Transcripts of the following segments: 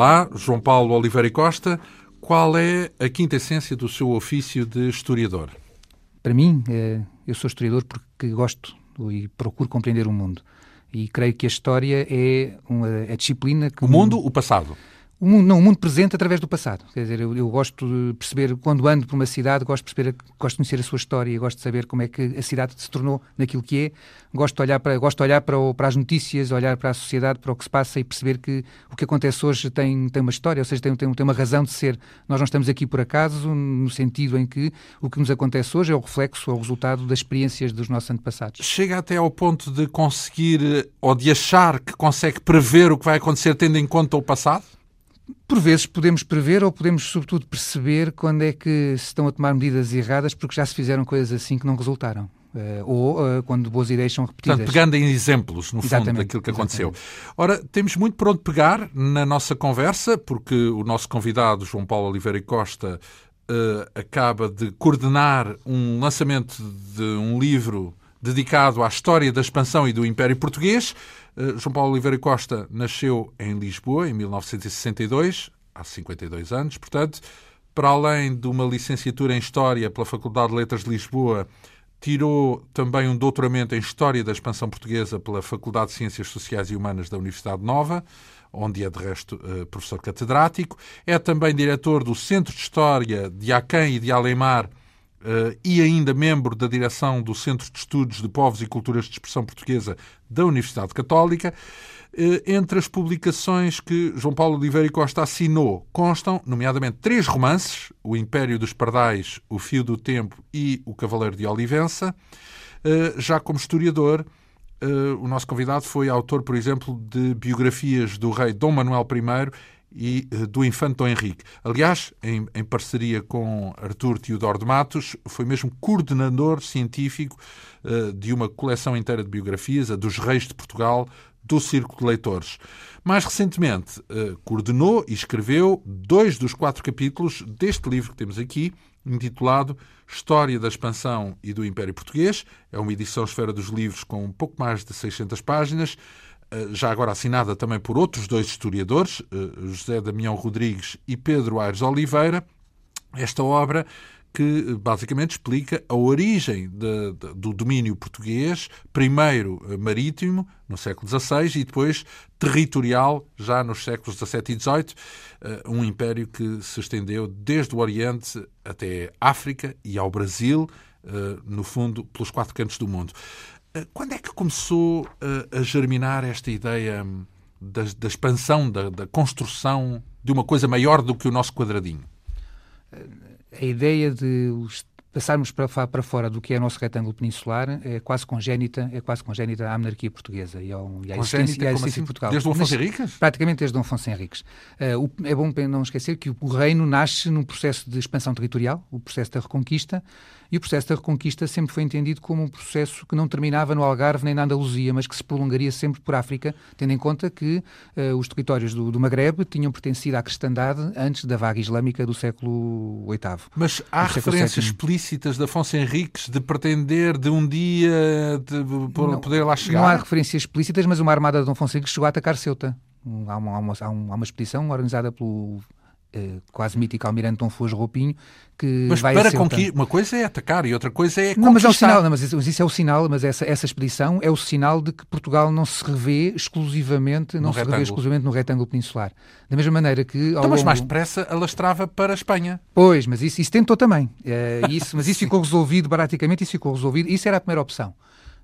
Olá, João Paulo Oliveira e Costa. Qual é a quinta essência do seu ofício de historiador? Para mim, eh, eu sou historiador porque gosto e procuro compreender o mundo. E creio que a história é uma a disciplina que. O mundo, o passado. O mundo, não, o mundo presente através do passado. Quer dizer, eu, eu, gosto de perceber, quando ando por uma cidade, gosto de perceber, gosto de conhecer a sua história, gosto de saber como é que a cidade se tornou naquilo que é. Gosto de olhar para, gosto de olhar para, o, para as notícias, olhar para a sociedade, para o que se passa e perceber que o que acontece hoje tem, tem uma história, ou seja, tem, tem, tem uma razão de ser. Nós não estamos aqui por acaso, no sentido em que o que nos acontece hoje é o reflexo, é o resultado das experiências dos nossos antepassados. Chega até ao ponto de conseguir, ou de achar que consegue prever o que vai acontecer tendo em conta o passado? Por vezes podemos prever ou podemos, sobretudo, perceber quando é que se estão a tomar medidas erradas porque já se fizeram coisas assim que não resultaram. Uh, ou uh, quando boas ideias são repetidas. Portanto, pegando em exemplos, no fundo, daquilo que aconteceu. Exatamente. Ora, temos muito por onde pegar na nossa conversa, porque o nosso convidado, João Paulo Oliveira e Costa, uh, acaba de coordenar um lançamento de um livro dedicado à história da expansão e do Império Português. Eh, João Paulo Oliveira Costa nasceu em Lisboa em 1962, há 52 anos, portanto, para além de uma licenciatura em História pela Faculdade de Letras de Lisboa, tirou também um doutoramento em História da Expansão Portuguesa pela Faculdade de Ciências Sociais e Humanas da Universidade Nova, onde é, de resto, eh, professor catedrático. É também diretor do Centro de História de Aquém e de Alemar Uh, e ainda membro da direção do Centro de Estudos de Povos e Culturas de Expressão Portuguesa da Universidade Católica. Uh, entre as publicações que João Paulo Oliveira e Costa assinou constam, nomeadamente, três romances: O Império dos Pardais, O Fio do Tempo e O Cavaleiro de Olivença. Uh, já como historiador, o nosso convidado foi autor, por exemplo, de biografias do rei Dom Manuel I e eh, do Infante Dom Henrique. Aliás, em, em, parceria com Artur Teodoro de Matos, foi mesmo coordenador científico uh, de uma coleção inteira de biografias, a dos Reis de Portugal, do Círculo de Leitores. Mais recentemente, uh, coordenou e escreveu dois dos quatro capítulos deste livro que temos aqui, intitulado História da Expansão e do Império Português. É uma edição esfera dos livros com um pouco mais de 600 páginas. Eh, já agora assinada também por outros dois historiadores, eh, José Damião Rodrigues e Pedro Aires Oliveira, esta obra que eh, basicamente explica a origem de, de, do domínio português, primeiro marítimo, no século XVI, e depois territorial, já nos séculos XVII e XVIII, um império que se estendeu desde o Oriente até África e ao Brasil, no fundo, pelos quatro cantos do mundo. Eh, quando é que começou a, eh, a germinar esta ideia hum, da, da expansão, da, da, construção de uma coisa maior do que o nosso quadradinho? A ideia de passarmos para, para fora do que é o nosso retângulo peninsular é quase congénita, é quase congénita à monarquia portuguesa e, ao, e à existência, à existência assim? de Portugal. Desde Dom Afonso Henriques? Praticamente desde Dom Afonso Henriques. Uh, o, é bom não esquecer que o, o reino nasce num processo de expansão territorial, o processo da reconquista, e o processo da Reconquista sempre foi entendido como um processo que não terminava no Algarve nem na Andaluzia, mas que se prolongaria sempre por África, tendo em conta que uh, os territórios do, do Magreb tinham pertencido à cristandade antes da vaga islâmica do século VIII. Mas há referências explícitas de Afonso Henriques de pretender de um dia de poder lá chegar? Não há referências explícitas, mas uma armada de Dom Afonso Henriques chegou a atacar Ceuta. Há uma, há uma, há uma expedição organizada pelo quase mítico almirante Dom Fuas Roupinho que mas vai para conquistar uma coisa é atacar e outra coisa é conquistar. Não, mas é o sinal, não, mas isso é o sinal, mas essa, essa expedição é o sinal de que Portugal não se revê exclusivamente, não no se retângulo. revê exclusivamente no retângulo peninsular. Da mesma maneira que então, mas longo... mais depressa alastrava para a Espanha. Pois, mas isso, isso tentou também. É, isso, mas isso ficou resolvido praticamente, isso ficou resolvido. Isso era a primeira opção.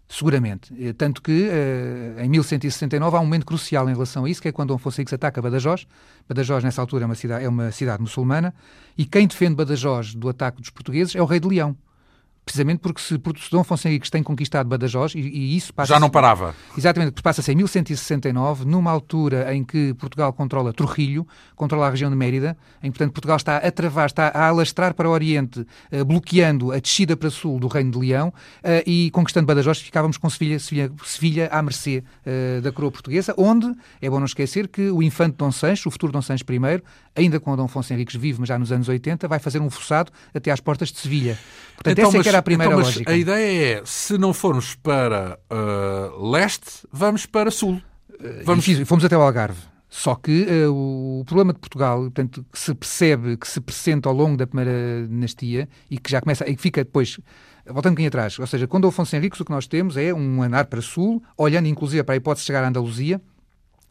Seguramente. Eh, tanto que, uh, em 1169, há um momento crucial em relação a isso, que é quando Dom Afonso ataca Badajoz. Badajoz, nessa altura, é uma cidade, é uma cidade muçulmana, e quem defende Badajoz do ataque dos portugueses é o rei de Leão precisamente porque se, se Dom Afonso Henriques tem conquistado Badajoz e, e isso passa já não parava. Exatamente porque passa-se em 1169 numa altura em que Portugal controla Trujillo controla a região de Mérida em que portanto Portugal está a travar está a alastrar para o Oriente uh, bloqueando a descida para sul do Reino de Leão uh, e conquistando Badajoz ficávamos com Sevilha, Sevilha, Sevilha à mercê uh, da coroa portuguesa onde é bom não esquecer que o infante Dom Sancho o futuro Dom Sancho I ainda com Dom Afonso Henriques vivo mas já nos anos 80 vai fazer um forçado até às portas de Sevilha. Portanto então, essa é que era a primeira então, lógica. A ideia é, se não formos para uh, leste, vamos para sul. Vamos... fomos até o Algarve. Só que uh, o problema de Portugal, portanto, que se percebe, que se presente ao longo da primeira dinastia e que já começa, e que fica depois voltando um bocadinho atrás, ou seja, quando Afonso Henriques o que nós temos é um andar para sul, olhando inclusive para a hipótese de chegar à Andaluzia,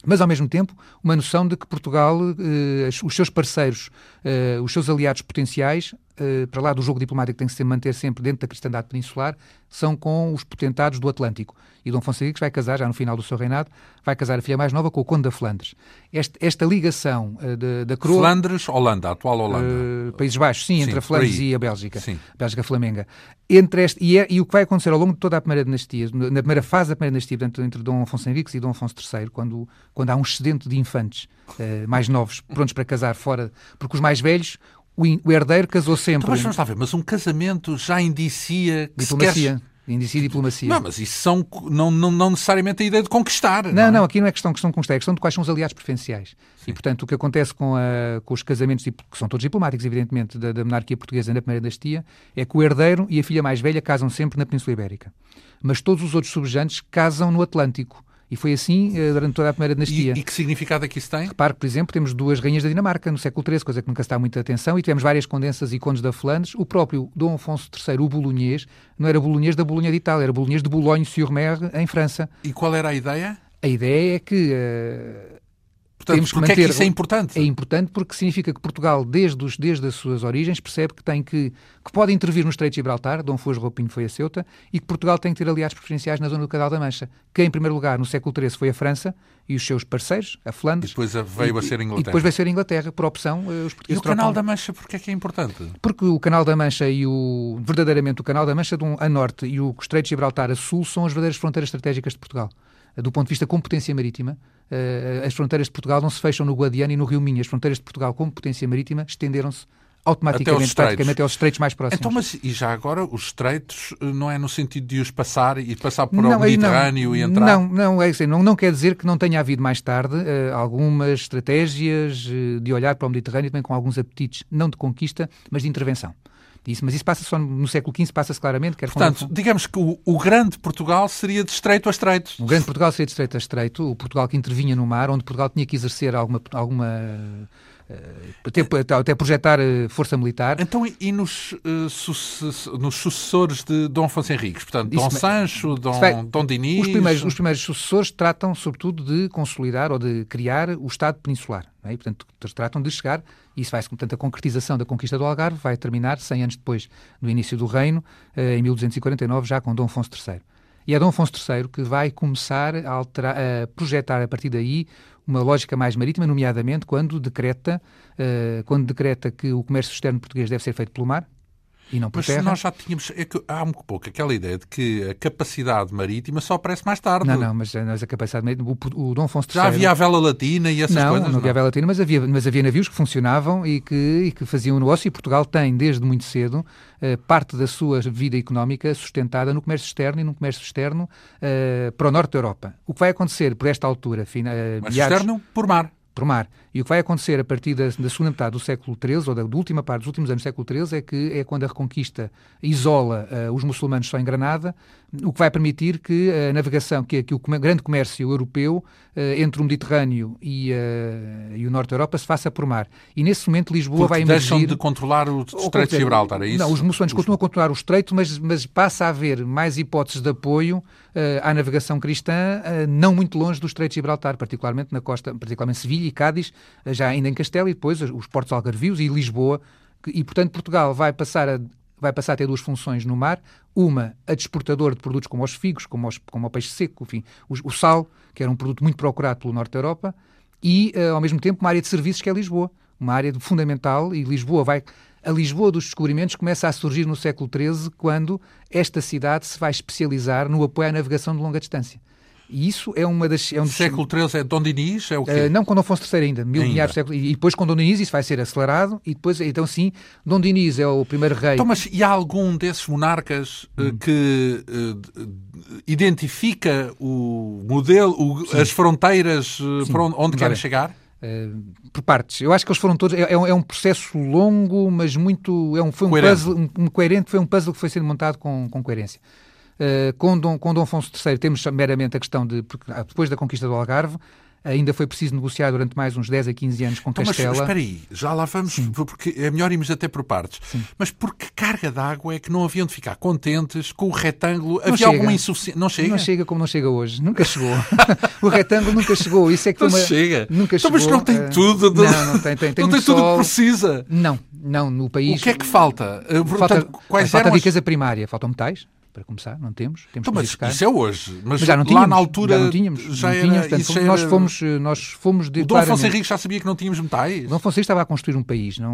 mas ao mesmo tempo uma noção de que Portugal, eh, os seus parceiros, eh, os seus aliados potenciais, eh, para lá do jogo diplomático que tem que se manter sempre dentro da cristandade peninsular, são com os potentados do Atlântico. E Dom Henriques vai casar, já no final do seu reinado, vai casar a filha mais nova com o Conde da Flandres. Este, esta ligação uh, da coroa... Flandres, Holanda, atual Holanda. Uh, Países Baixos, sim, sim entre a Flandres e a Bélgica. Sim. Bélgica Flamenga. Entre este, e, é, e, o que vai acontecer ao longo de toda a primeira dinastia, na primeira fase da primeira dinastia, portanto, entre Dom Afonso Henriques e Dom Afonso III, quando, quando há um excedente de infantes mais novos, prontos para casar fora, porque os mais velhos, o, herdeiro casou sempre. Então, mas vamos lá ver, mas um casamento já indicia que Diplomacia. Indicia diplomacia. Não, mas isso são não, não, não necessariamente a ideia de conquistar. Não, não, é? não, aqui não é questão, questão de conquistar, é questão de quais são os aliados preferenciais. Sim. E, portanto, o que acontece com, a, com os casamentos, que são todos diplomáticos, evidentemente, da, da monarquia portuguesa na primeira dinastia, é que o herdeiro e a filha mais velha casam sempre na Península Ibérica. Mas todos os outros subjantes casam no Atlântico. E foi assim uh, durante toda a primeira dinastia. E, e, que significado é que isso tem? Repare, por exemplo, temos duas rainhas da Dinamarca no século XIII, coisa que nunca se dá muita atenção, e tivemos várias condensas e condes da Flandres. O próprio Dom Afonso III, o bolonhês, não era bolonhês da Bolonha de Itália, era bolonhês de Boulogne-sur-Mer, em França. E qual era a ideia? A ideia é que uh, Portanto, temos que manter. É que isso é importante? É importante porque significa que Portugal, desde, os, desde as suas origens, percebe que tem que, que pode intervir no Estreito de Gibraltar, Dom Fuas Roupinho foi a Ceuta, e que Portugal tem que ter aliados preferenciais na zona do Canal da Mancha, que em primeiro lugar no século XIII foi a França e os seus parceiros, a Flandres. E depois veio e, a ser a Inglaterra. E depois veio a ser a Inglaterra, por opção, eh, os portugueses E o Canal da Mancha, porquê é que é importante? Porque o Canal da Mancha e o, verdadeiramente o Canal da Mancha a norte e o Estreito de Gibraltar a sul são as verdadeiras fronteiras estratégicas de Portugal do ponto de vista competência marítima, as fronteiras de Portugal não se fecham no Guadiana e no Rio Minho. As fronteiras de Portugal, como potência marítima, estenderam-se automaticamente até praticamente aos estreitos mais próximos. Então, mas e já agora os estreitos eh, não é no sentido de os passar e passar por não, o Mediterrâneo não, e entrar? Não, não, é assim, não, não quer dizer que não tenha havido mais tarde uh, algumas estratégias uh, de olhar para o Mediterrâneo também com alguns apetites, não de conquista, mas de intervenção disso, mas isso passa só no século XV, passa-se claramente. Quer Portanto, digamos que o, o, grande Portugal seria de estreito a estreito. O grande Portugal seria de estreito a estreito, o Portugal que intervinha no mar, onde Portugal tinha que exercer alguma, alguma até, até, projetar eh, força militar. Então, e nos, uh, nos sucessores de Dom Afonso Henriques? Portanto, Dom Sancho, Dom, vai, Dom Dinis... Os primeiros, os primeiros sucessores tratam, sobretudo, de consolidar ou de criar o Estado peninsular. É? E, portanto, tratam de chegar, e isso vai-se, portanto, a concretização da conquista do Algarve vai terminar 100 anos depois do início do reino, em 1249, já com Dom Afonso III. E é Dom Afonso III que vai começar a, alterar, a projetar a partir daí uma lógica mais marítima, nomeadamente quando decreta, uh, quando decreta que o comércio externo português deve ser feito pelo mar, e não por Mas terra. nós já tínhamos. É que há um pouco aquela ideia de que a capacidade marítima só aparece mais tarde. Não, não, mas, mas a capacidade marítima. O, o Dom Afonso III. Já havia a vela latina e essas não, coisas? Não, não havia a vela latina, mas havia, mas havia navios que funcionavam e que, e que faziam negócio. E Portugal tem, desde muito cedo, uh, parte da sua vida económica sustentada no comércio externo e no comércio externo uh, para o norte da Europa. O que vai acontecer por esta altura. Fina, uh, mas externo por mar por mar. E o que vai acontecer a partir da, da segunda metade do século XIII, ou da, da, última parte dos últimos anos do século XIII, é que é quando a Reconquista isola uh, os muçulmanos só em Granada, o que vai permitir que a navegação, que, que o grande comércio europeu uh, entre o Mediterrâneo e, uh, e, o norte da Europa se faça por mar. E nesse momento Lisboa Porque vai emergir... deixam de controlar o Estreito de Gibraltar, é isso? Não, os muçulmanos os... continuam a controlar o Estreito, mas, mas passa a haver mais hipóteses de apoio à navegação cristã, não muito longe do Estreito de Gibraltar, particularmente na costa, particularmente Sevilha e Cádiz, já ainda em Castelo, e depois os portos algarvios e Lisboa, e portanto Portugal vai passar a vai passar a ter duas funções no mar. Uma, a de exportador de produtos como os figos, como, os, como o peixe seco, enfim, o, o, sal, que era um produto muito procurado pelo norte da Europa, e, uh, ao mesmo tempo, uma área de serviços que é Lisboa. Uma área fundamental, e Lisboa vai... A Lisboa dos descobrimentos começa a surgir no século XIII, quando esta cidade se vai especializar no apoio à navegação de longa distância. E isso é uma das. É um dos... Século XIII é Dom Dinis? É o quê? Uh, não, com Dom Afonso III ainda, mil ainda. século. E depois com Dom Dinis isso vai ser acelerado. E depois, então sim, Dom Dinis é o primeiro rei. Então, mas e há algum desses monarcas uh, hum. que uh, identifica o modelo, o, as fronteiras para onde, onde querem chegar? Uh, por partes. Eu acho que eles foram todos. É, é, um, é um, processo longo, mas muito. É um, foi um coerente. puzzle um, um, coerente, foi um puzzle que foi sendo montado com, com coerência. Uh, com, Dom, com Dom Afonso III temos meramente a questão de, porque, ah, depois da conquista do Algarve, Ainda foi preciso negociar durante mais uns 10 a 15 anos com então, Castela. Mas espera aí, já lá vamos, Sim. porque é melhor irmos até por partes. Sim. Mas por que carga d'água é que não haviam de ficar contentes com o retângulo? Não Havia alguma insuficiência? Não chega? Não chega como não chega hoje. Nunca chegou. o retângulo nunca chegou. Isso é que não uma... chega. Nunca então, chegou. Mas não tem uh... tudo. De... Não, não tem. tem, tem não tem tudo o que precisa. Não, não. No país... O que é que falta? Portanto, falta, quais falta eram riqueza as... primária. Faltam metais para começar, não temos. temos então, mas isso é hoje. Mas, mas já não tínhamos, lá na altura já não tínhamos. Já, não tínhamos, portanto, já nós fomos, nós fomos de, O Dom Afonso Henrique já sabia que não tínhamos metais? O Dom Afonso estava a construir um país, não,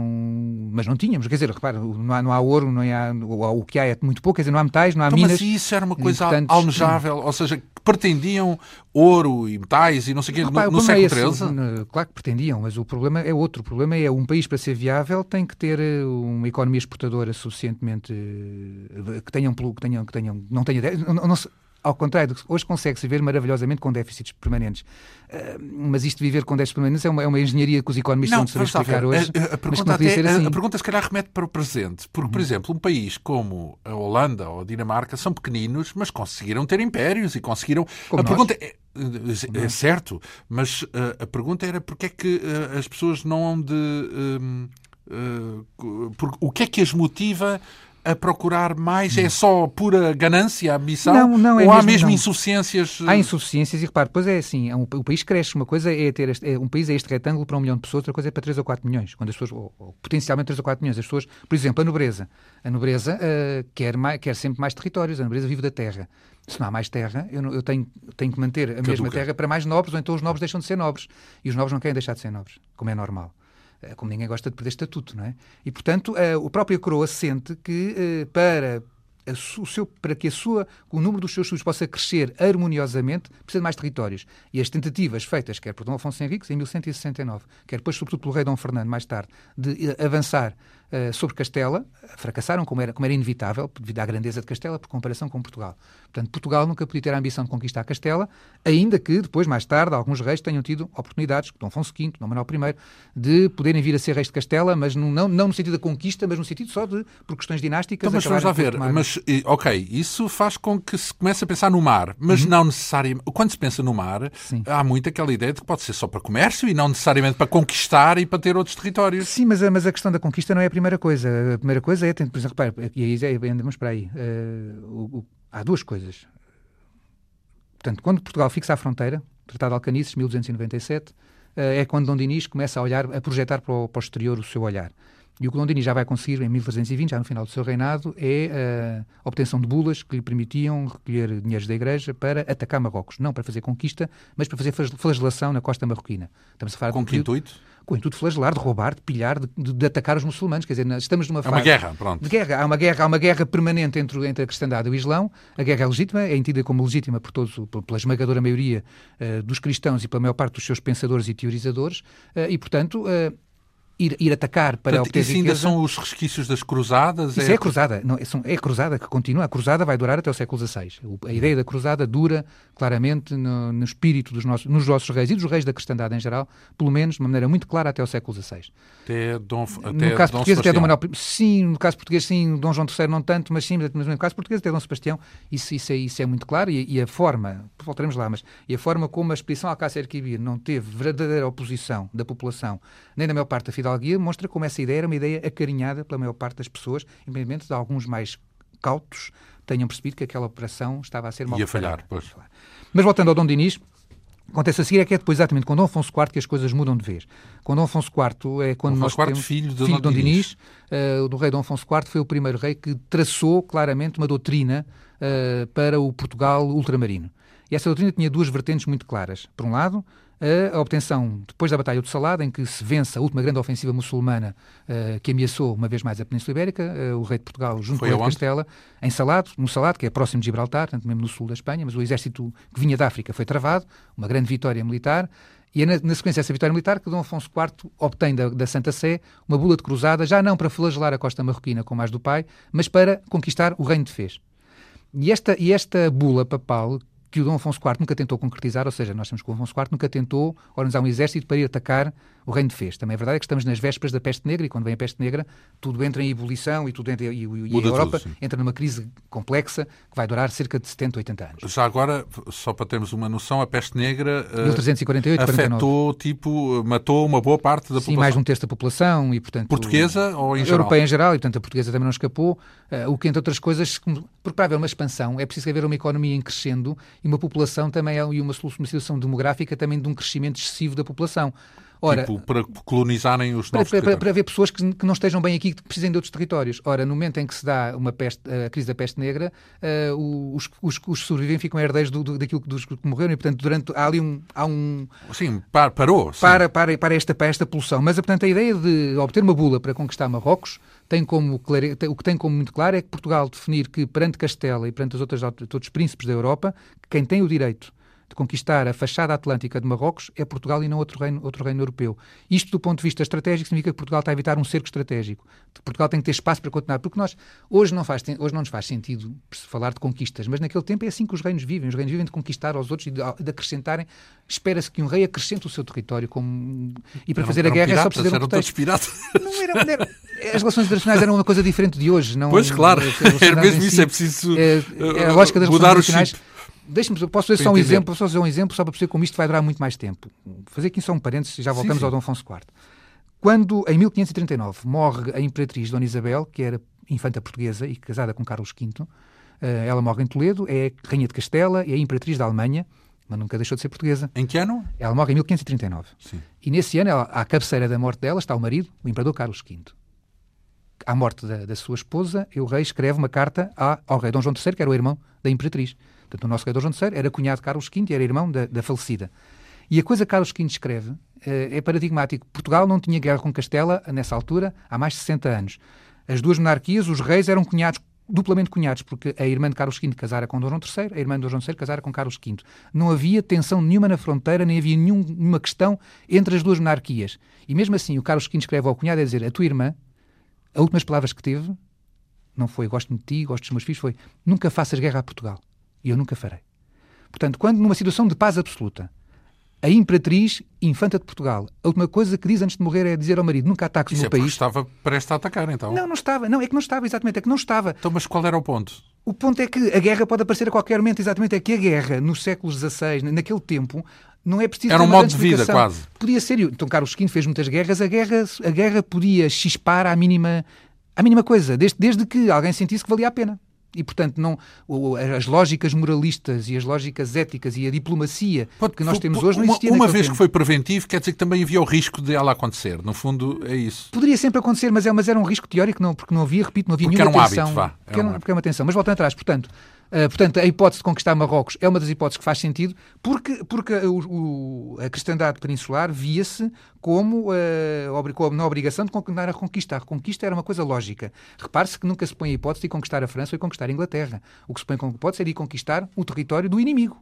mas não tínhamos. Quer dizer, repara, não há, não há ouro, não há, o, que há é muito pouco, quer dizer, não há metais, não há então, minas. Mas isso era uma coisa almejável, ou seja, pretendiam ouro e metais e não sei o quê no, no século XIII? É claro que pretendiam, mas o problema é outro. O problema é um país para ser viável tem que ter eh, uma economia exportadora suficientemente eh, que tenham, que tenham, que tenham não tenha não, não, ao contrário, hoje consegue-se viver maravilhosamente com déficits permanentes. Uh, mas isto de viver com déficits permanentes é uma, é uma engenharia que os economistas não, não sabem explicar hoje. A, a, pergunta até, assim. a, pergunta se calhar remete para o presente. Porque, uhum. por exemplo, um país como a Holanda ou a Dinamarca são pequeninos, mas conseguiram ter impérios e conseguiram... Como a nós. pergunta é, é, certo, mas uh, a pergunta era porque é que uh, as pessoas não hão de... Por, o que é que as motiva a procurar mais? É só pura ganância, ambição? Não, não é Ou há mesmo não. insuficiências? Há insuficiências e repare, depois é assim, é um, o país cresce, uma coisa é ter este, é, um país é este retângulo para um milhão de pessoas, outra coisa é para 3 ou 4 milhões, quando as pessoas, ou, ou potencialmente 3 ou 4 milhões, as pessoas, por exemplo, a nobreza, a nobreza uh, quer, mais, quer sempre mais territórios, a nobreza vive da terra. Se não há mais terra, eu, não, eu tenho, tenho que manter a Caduca. mesma terra para mais nobres, ou então os nobres deixam de ser nobres. E os nobres não querem deixar de ser nobres, como é normal. Eh, como ninguém gosta de perder estatuto, não é? E, portanto, a, a própria coroa sente que eh, para o seu, para que a sua, o número dos seus súditos possa crescer harmoniosamente, precisa de mais territórios. E as tentativas feitas, quer por Dom Afonso Henriques, em 1169, quer depois, sobretudo, pelo rei Dom Fernando, mais tarde, de avançar uh, sobre Castela, fracassaram, como era, como era inevitável, devido à grandeza de Castela, por comparação com Portugal. Portanto, Portugal nunca podia ter a ambição de conquistar Castela, ainda que depois, mais tarde, alguns reis tenham tido oportunidades, Dom Afonso V, Dom Manuel I, de poderem vir a ser reis de Castela, mas não, não, não no sentido da conquista, mas no sentido só de, por questões dinásticas. Então, mas vamos lá ver, mas, ok, isso faz com que se comece a pensar no mar, mas uhum. não necessariamente. Quando se pensa no mar, Sim. há muito aquela ideia de que pode ser só para comércio e não necessariamente para conquistar e para ter outros territórios. Sim, mas a, mas a questão da conquista não é a primeira coisa. A primeira coisa é, por exemplo, repare, e aí andamos para aí. Uh, o, o, há duas coisas. Portanto, quando Portugal fixa a fronteira, Tratado de Alcanices, 1297, uh, é quando Dom Dinis começa a olhar, a projetar para o, para o exterior o seu olhar. E o que Dom Dinis já vai conseguir em 1320, já no final do seu reinado, é a obtenção de bulas que lhe permitiam recolher dinheiros da Igreja para atacar Marrocos. Não para fazer conquista, mas para fazer flagelação na costa marroquina. Estamos a falar Com que intuito? Com o intuito de flagelar, de roubar, de pilhar, de, de, de, atacar os muçulmanos. Quer dizer, estamos numa fase... É uma guerra, pronto. De guerra. Há uma guerra, há uma guerra permanente entre, entre a cristandade e o Islão. A guerra é legítima, é entendida como legítima por todos, pela esmagadora maioria uh, dos cristãos e pela maior parte dos seus pensadores e teorizadores. Uh, e, portanto... Uh, ir, ir atacar para Portanto, obter isso ainda são os resquícios das cruzadas? Isso é, é a cruzada. Não, é a cruzada que continua. A cruzada vai durar até o século XVI. A ideia da cruzada dura claramente no, no espírito dos nossos, nos nossos reis e dos reis da cristandade em geral, pelo menos de uma maneira muito clara até o século XVI. Até Dom, até no caso Dom português, até Dom Manuel I. Sim, no caso português, sim. Dom João III não tanto, mas sim, mas no caso português, até Dom Sebastião, isso, isso, é, isso é muito claro. E, e, a forma, voltaremos lá, mas e a forma como a expedição Alcácer Quibir não teve verdadeira oposição da população, nem da maior parte da fidalguia, mostra como essa ideia era uma ideia acarinhada pela maior parte das pessoas, independentemente de alguns mais cautos tenham percebido que aquela operação estava a ser mal Ia falhar, pois. Mas voltando ao Dom Dinis, acontece a seguir é que é depois exatamente com Dom Afonso IV que as coisas mudam de vez. Com Dom Afonso IV é quando Dom nós temos... filho de filho Dom, Dom Dinis, uh, do rei Dom Afonso IV foi o primeiro rei que traçou claramente uma doutrina uh, para o Portugal ultramarino. E essa doutrina tinha duas vertentes muito claras. Por um lado, a obtenção, depois da Batalha do Salado, em que se vence a última grande ofensiva muçulmana uh, que ameaçou uma vez mais a Península Ibérica, uh, o rei de Portugal, junto Foi com o rei de Castela, em Salado, no Salado, que é próximo de Gibraltar, tanto mesmo no sul da Espanha, mas o exército que vinha da África foi travado, uma grande vitória militar, e é na, na sequência dessa vitória militar que Dom Afonso IV obtém da, da, Santa Sé uma bula de cruzada, já não para flagelar a costa marroquina como mais do pai, mas para conquistar o reino de Fez. E esta, e esta bula papal que o Dom Afonso IV nunca tentou concretizar, ou seja, nós temos que o Afonso IV nunca tentou organizar um exército para ir atacar o Reino Fez. Também é verdade que estamos nas vésperas da peste negra e quando vem a peste negra tudo entra em ebulição e, tudo entra, e, e a Europa tudo, entra numa crise complexa que vai durar cerca de 70, 80 anos. Já agora, só para termos uma noção, a peste negra 1348, afetou, 49. tipo, matou uma boa parte da Sim, população. mais de um terço da população e, portanto... Portuguesa ou em geral? Europeia em geral e, portanto, a portuguesa também não escapou, uh, o que, entre outras coisas, porque para haver uma expansão é preciso haver uma economia em crescendo e uma população também é, e uma, uma situação demográfica também de um crescimento excessivo da população. Ora, tipo, para colonizarem os novos para, para, para haver pessoas que, que, não estejam bem aqui, que precisem de outros territórios. Ora, no momento em que se dá uma peste, a crise da peste negra, uh, os, os, os que sobrevivem ficam herdeiros do, do, daquilo dos que morreram e, portanto, durante, há ali um... Há um sim, par, parou. Sim. Para, para, para, esta, para esta poluição. Mas, portanto, a ideia de obter uma bula para conquistar Marrocos tem como, o que tem como muito claro é que Portugal definir que perante Castela e perante os outros, outros príncipes da Europa, quem tem o direito de conquistar a fachada atlântica de Marrocos é Portugal e não outro reino, outro reino europeu. Isto, do ponto de vista estratégico, significa que Portugal está a evitar um cerco estratégico. Portugal tem que ter espaço para continuar, porque nós, hoje não, faz, hoje não nos faz sentido falar de conquistas, mas naquele tempo é assim que os reinos vivem. Os reinos vivem de conquistar aos outros e de, de acrescentarem. Espera-se que um rei acrescente o seu território como... e para fazer a guerra piratas, é só precisar de um pretexto. Piratas. Não as relações internacionais eram uma coisa diferente de hoje. Não, pois, claro. Era mesmo isso, si, é preciso é, é a lógica das mudar relações internacionais Deixe-me, posso fazer só um exemplo, só fazer um exemplo só para perceber como isto vai durar muito mais tempo. Vou fazer aqui só um parênteses e já voltamos sim, sim. ao Dom Afonso IV. Quando, em 1539, morre a Imperatriz Dona Isabel, que era infanta portuguesa e casada com Carlos V, eh, ela morre em Toledo, é rainha de Castela, é a Imperatriz da Alemanha, mas nunca deixou de ser portuguesa. Em que ano? Ela morre em 1539. Sim. E nesse ano, ela, à cabeceira da morte dela, está o marido, o Imperador Carlos V. À morte da, da sua esposa, o rei escreve uma carta ao rei Dom João III, que era o irmão da Imperatriz. Portanto, o nosso rei Dom João III era cunhado de Carlos V e era irmão da, da falecida. E a coisa que Carlos V escreve eh, é paradigmático. Portugal não tinha guerra com Castela nessa altura há mais de 60 anos. As duas monarquias, os reis eram cunhados duplamente cunhados, porque a irmã de Carlos V casara com Dom João III, a irmã de Dom João III casara com Carlos V. Não havia tensão nenhuma na fronteira, nem havia nenhum, nenhuma questão entre as duas monarquias. E mesmo assim, o Carlos V escreve ao cunhado a dizer: A tua irmã, as últimas palavras que teve, não foi gosto de ti, gosto dos meus filhos, foi nunca faças guerra a Portugal. E eu nunca farei. Portanto, quando numa situação de paz absoluta, a Imperatriz, infanta de Portugal, a última coisa que diz antes de morrer é dizer ao marido: nunca ataques Isso o meu é país. estava prestes a atacar, então. Não, não estava. Não, é que não estava, exatamente. É que não estava. Então, mas qual era o ponto? O ponto é que a guerra pode aparecer a qualquer momento, exatamente. É que a guerra, nos séculos XVI, naquele tempo, não é preciso. Era um modo de vida, quase. Podia ser. Então, Carlos V fez muitas guerras. A guerra, a guerra podia chispar à mínima, à mínima coisa, desde, desde que alguém sentisse que valia a pena. E, portanto, não, as lógicas moralistas e as lógicas éticas e a diplomacia Pode, que nós temos hoje não existia Uma vez tempo. que foi preventivo, quer dizer que também havia o risco de ela acontecer. No fundo, é isso. Poderia sempre acontecer, mas, é, mas era um risco teórico, não, porque não havia, repito, não havia porque nenhuma era um tensão. Hábito, vá. Era porque, era, um porque é uma tensão. Mas voltando atrás, portanto, Uh, portanto, a hipótese de conquistar Marrocos é uma das hipóteses que faz sentido, porque, porque o, o, a cristandade peninsular via-se como, uh, na obrigação de continuar a conquistar. A reconquista era uma coisa lógica. Repare-se que nunca se põe a hipótese de conquistar a França ou de conquistar a Inglaterra. O que se põe como hipótese é de conquistar o território do inimigo.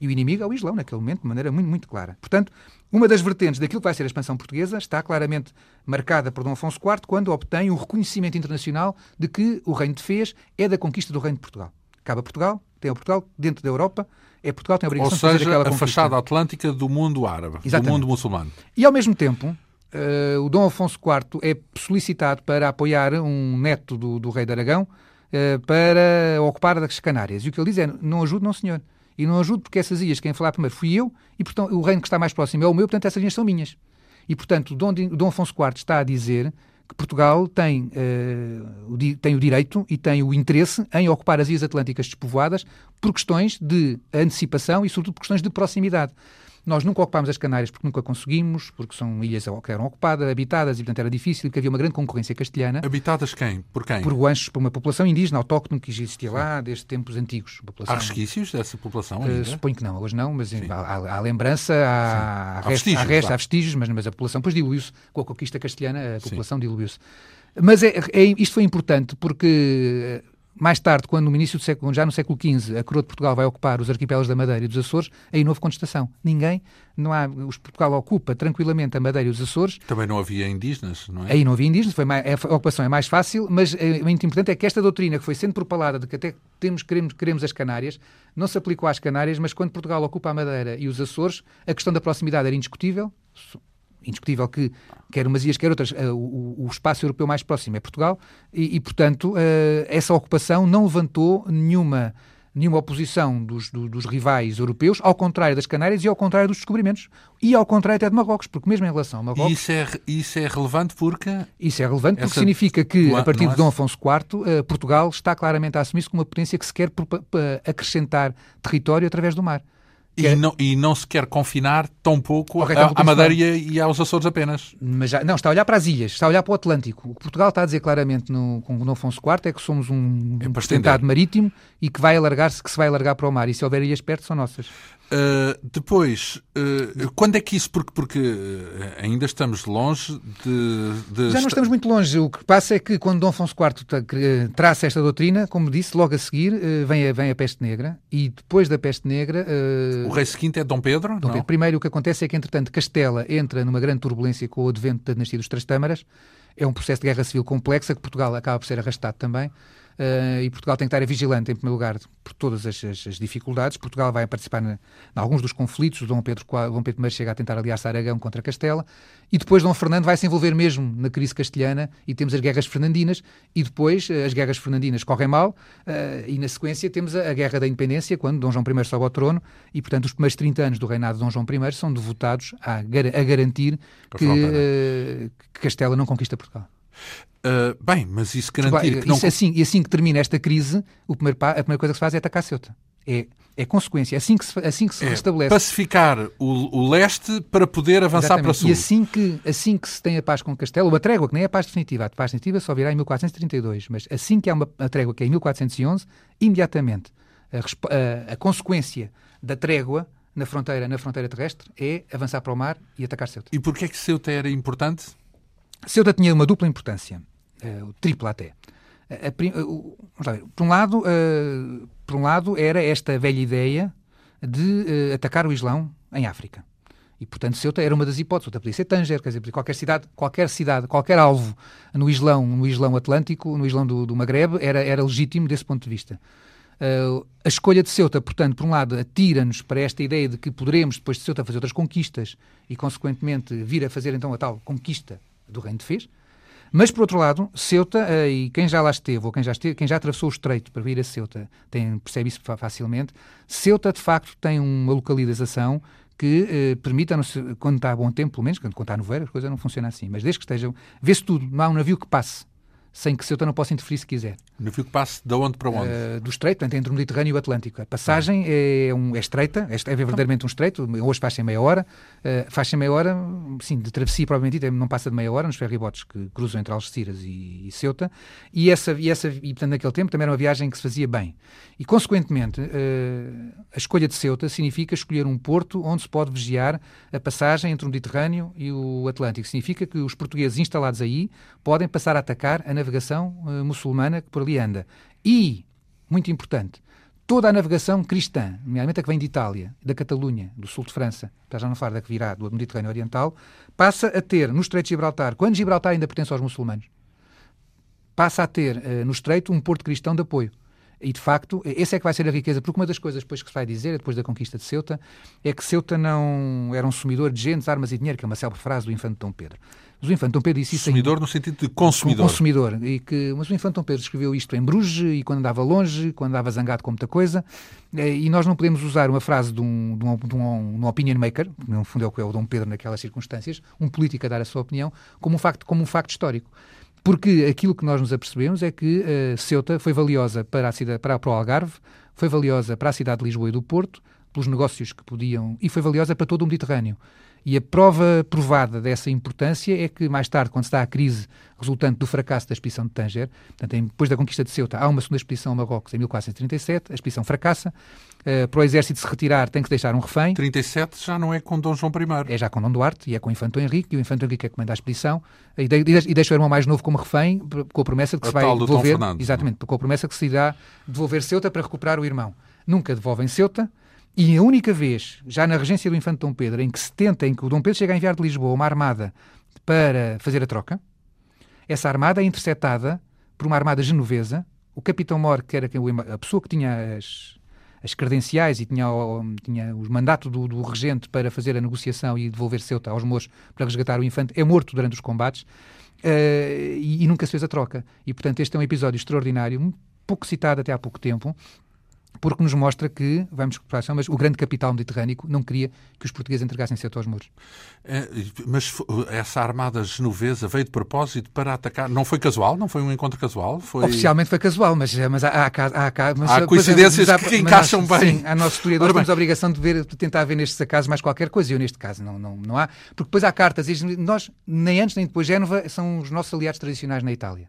E o inimigo é o Islão, naquele momento, de maneira muito, muito clara. Portanto, uma das vertentes daquilo que vai ser a expansão portuguesa está claramente marcada por Dom Afonso IV quando obtém o reconhecimento internacional de que o Reino de Fez é da conquista do Reino de Portugal. Cabe a Portugal, tem a Portugal dentro da Europa, é Portugal tem a obrigação Ou seja, de fazer aquela a conquista. fachada atlântica do mundo árabe, Exatamente. do mundo muçulmano. E ao mesmo tempo, uh, o Dom Afonso IV é solicitado para apoiar um neto do, do rei de Aragão uh, para ocupar as Canárias. E o que ele diz é, não ajude, não senhor. E não ajude porque essas ilhas, quem falar primeiro fui eu, e portanto o reino que está mais próximo é o meu, portanto essas ilhas são minhas. E portanto o Dom, Dom Afonso IV está a dizer que Portugal tem, uh, o, tem o direito e tem o interesse em ocupar as ilhas atlânticas despovoadas por questões de antecipação e, sobretudo, por questões de proximidade. Nós nunca ocupámos as Canárias porque nunca conseguimos, porque são ilhas que eram ocupadas, habitadas, e portanto era difícil, porque havia uma grande concorrência castelhana. Habitadas quem? Por quem? Por guanchos, por uma população indígena, autóctone, que existia lá desde tempos antigos. População, há resquícios dessa população ainda? Uh, suponho que não, hoje não, mas há, há, lembrança, há, há, vestígios, há, resta, há vestígios, mas, mas a população depois diluiu-se. Com a conquista castelhana, a população diluiu-se. Mas é, é, isto foi importante porque mais tarde, quando no início do século, já no século XV, a coroa de Portugal vai ocupar os arquipélagos da Madeira e dos Açores, aí não houve contestação. Ninguém, não há, os Portugal ocupa tranquilamente a Madeira e os Açores. Também não havia indígenas, não é? Aí não havia indígenas, foi mais, a ocupação é mais fácil, mas é, muito importante é que esta doutrina que foi sendo propalada de que até temos, queremos, queremos as Canárias, não se aplicou às Canárias, mas quando Portugal ocupa a Madeira e os Açores, a questão da proximidade era indiscutível, indiscutível que quer umas ilhas, quer outras, uh, o, o, espaço europeu mais próximo é Portugal e, e portanto, uh, essa ocupação não levantou nenhuma nenhuma oposição dos, do, dos rivais europeus, ao contrário das Canárias e ao contrário dos descobrimentos. E ao contrário até de Marrocos, porque mesmo em relação a Marrocos... Isso é, isso é relevante porque... Isso é relevante porque essa... significa que, a partir de Dom Afonso IV, uh, Portugal está claramente a assumir-se como uma potência que se quer acrescentar território através do mar. E, é... não, e não se quer confinar tão pouco okay, a, a Madeira e, aos Açores apenas. Mas já, não, está a olhar para as ilhas, está a olhar para o Atlântico. O que Portugal está a dizer claramente no, com o Afonso IV é que somos um, é um marítimo e que vai alargar-se, que se vai alargar para o mar. E se houver ilhas perto, são nossas. Uh, depois, uh, quando é que isso, porque, porque uh, ainda estamos longe de, de, Já não estamos muito longe. O que passa é que quando Dom Afonso IV traça esta doutrina, como disse, logo a seguir vem, a, vem a peste negra e depois da peste negra... o rei seguinte é Dom Pedro? Dom Pedro. Primeiro o que acontece é que, entretanto, Castela entra numa grande turbulência com o advento da dinastia dos Três Tâmaras. É um processo de guerra civil complexa que Portugal acaba por ser arrastado também. Uh, e Portugal tem que estar vigilante, em primeiro lugar, por todas as, as, as dificuldades. Portugal vai participar em alguns dos conflitos. O Dom Pedro, Dom Pedro I chega a tentar aliar-se a Aragão contra Castela. E depois Dom Fernando vai se envolver mesmo na crise castelhana e temos as guerras fernandinas. E depois uh, as guerras fernandinas correm mal. Uh, e na sequência temos a, a, Guerra da Independência, quando Dom João I sobe ao trono. E, portanto, os primeiros 30 anos do reinado de Dom João I são devotados a, a garantir que, que Castela não conquista Portugal. Uh, bem, mas isso garantir que não... Isso assim, e assim que termina esta crise, a primeira coisa que se faz é atacar Ceuta. É, é consequência, é assim que se, assim que se é, restabelece. Pacificar o, o leste para poder avançar Exatamente. para sul. E assim que, assim que se tem a paz com Castelo, uma trégua que nem é a paz definitiva, a paz definitiva só virá em 1432, mas assim que há uma trégua que é em 1411, imediatamente a, a, a consequência da trégua na fronteira, na fronteira terrestre é avançar para o mar e atacar Ceuta. E porquê é que Ceuta era importante? Ceuta tinha uma dupla importância o triplo até. A, uh, ver, por, um lado, uh, por um lado, era esta velha ideia de atacar o Islão em África. E, portanto, Ceuta era uma das hipóteses. Outra podia ser Tanger, quer dizer, qualquer cidade, qualquer cidade, qualquer alvo no Islão, no Islão Atlântico, no Islão do, do Magreb, era, era legítimo desse ponto de vista. Uh, a escolha de Ceuta, portanto, por um lado, atira-nos para esta ideia de que poderemos, depois de Ceuta, fazer outras conquistas e, consequentemente, vir a fazer então a tal conquista do Reino de Fez. Mas, por outro lado, Ceuta, eh, e quem já lá esteve, ou quem já, esteve, quem já atravessou o estreito para vir a Ceuta, tem, percebe isso facilmente, Ceuta, de facto, tem uma localização que eh, permita, quando está a bom tempo, pelo menos, quando está no verão, a coisa não funciona assim, mas desde que estejam, vê-se tudo, não há um navio que passe sem que Ceuta não possa interferir se quiser. O navio que passe de onde para onde? Uh, do estreito, portanto, entre o Mediterrâneo e o Atlântico. A passagem é, um, é estreita, é, é verdadeiramente um estreito, hoje faz em meia hora, uh, faz em meia hora, sim, de travessia provavelmente não passa de meia hora nos ferribotes que cruzam entre Algeciras e, e Ceuta, e essa, e essa, e portanto, naquele tempo também era uma viagem que se fazia bem. E, consequentemente, uh, a escolha de Ceuta significa escolher um porto onde se pode vigiar a passagem entre o Mediterrâneo e o Atlântico. Significa que os portugueses instalados aí podem passar a atacar a navegação uh, muçulmana que por ali anda. E, muito importante, toda a navegação cristã, nomeadamente a que vem de Itália, da Catalunha, do sul de França, para já não falar da que virá do Mediterrâneo Oriental, passa a ter no Estreito de Gibraltar, quando Gibraltar ainda pertence aos muçulmanos, passa a ter uh, no Estreito um porto cristão de apoio. E, de facto, essa é que vai ser a riqueza, porque uma das coisas depois que se vai dizer, depois da conquista de Ceuta, é que Ceuta não era um sumidor de gentes, armas e dinheiro, que é uma célebre frase do infante Dom Pedro. Mas o infante Dom Pedro disse isso Consumidor em... no sentido de consumidor. consumidor. E que... Mas o infante Dom Pedro escreveu isto em Bruges e quando andava longe, quando andava zangado com muita coisa. Eh, e nós não podemos usar uma frase de um, de um, de um, de um opinion maker, que no fundo é o que é o Dom Pedro naquelas circunstâncias, um político a dar a sua opinião, como um facto, como um facto histórico. Porque aquilo que nós nos apercebemos é que uh, Ceuta foi valiosa para, a cidade, para, para o Algarve, foi valiosa para a cidade de Lisboa e do Porto, pelos negócios que podiam, e foi valiosa para todo o Mediterrâneo. E a prova provada dessa importância é que, mais tarde, quando se dá a crise resultante do fracasso da expedição de Tanger, portanto, depois da conquista de Ceuta, há uma segunda expedição a Marrocos em 1437, a expedição fracassa, uh, para o exército se retirar tem que deixar um refém. 37 já não é com Dom João I. É já com Dom Duarte e é com o Infanto Henrique, e o Infanto Henrique é que comanda a expedição, e, de, e deixa o irmão mais novo como refém, com a promessa de que a se vai devolver... Exatamente, com a promessa que se irá devolver Ceuta para recuperar o irmão. Nunca devolvem Ceuta, e a única vez, já na regência do Infante Dom Pedro, em que se tenta, em que o Dom Pedro chega a enviar de Lisboa uma armada para fazer a troca, essa armada é interceptada por uma armada genovesa. O capitão Mor, que era a pessoa que tinha as, as credenciais e tinha, tinha o mandato do, do, regente para fazer a negociação e devolver Ceuta aos moros para resgatar o infante, é morto durante os combates uh, e, e, nunca se fez a troca. E, portanto, este é um episódio extraordinário, pouco citado até há pouco tempo, porque nos mostra que, vamos para a mas o grande capital mediterrâneo não queria que os portugueses entregassem Ceuta aos muros. É, mas essa armada genovesa veio de propósito para atacar? Não foi casual? Não foi um encontro casual? Foi... Oficialmente foi casual, mas, mas há, há, há, mas, há coincidências mas, que encaixam bem. Sim, a nós historiadores temos a obrigação de, ver, de tentar ver nestes acasos mais qualquer coisa, e eu neste caso não, não, não há, porque depois há cartas, e nós, nem antes nem depois, Génova são os nossos aliados tradicionais na Itália.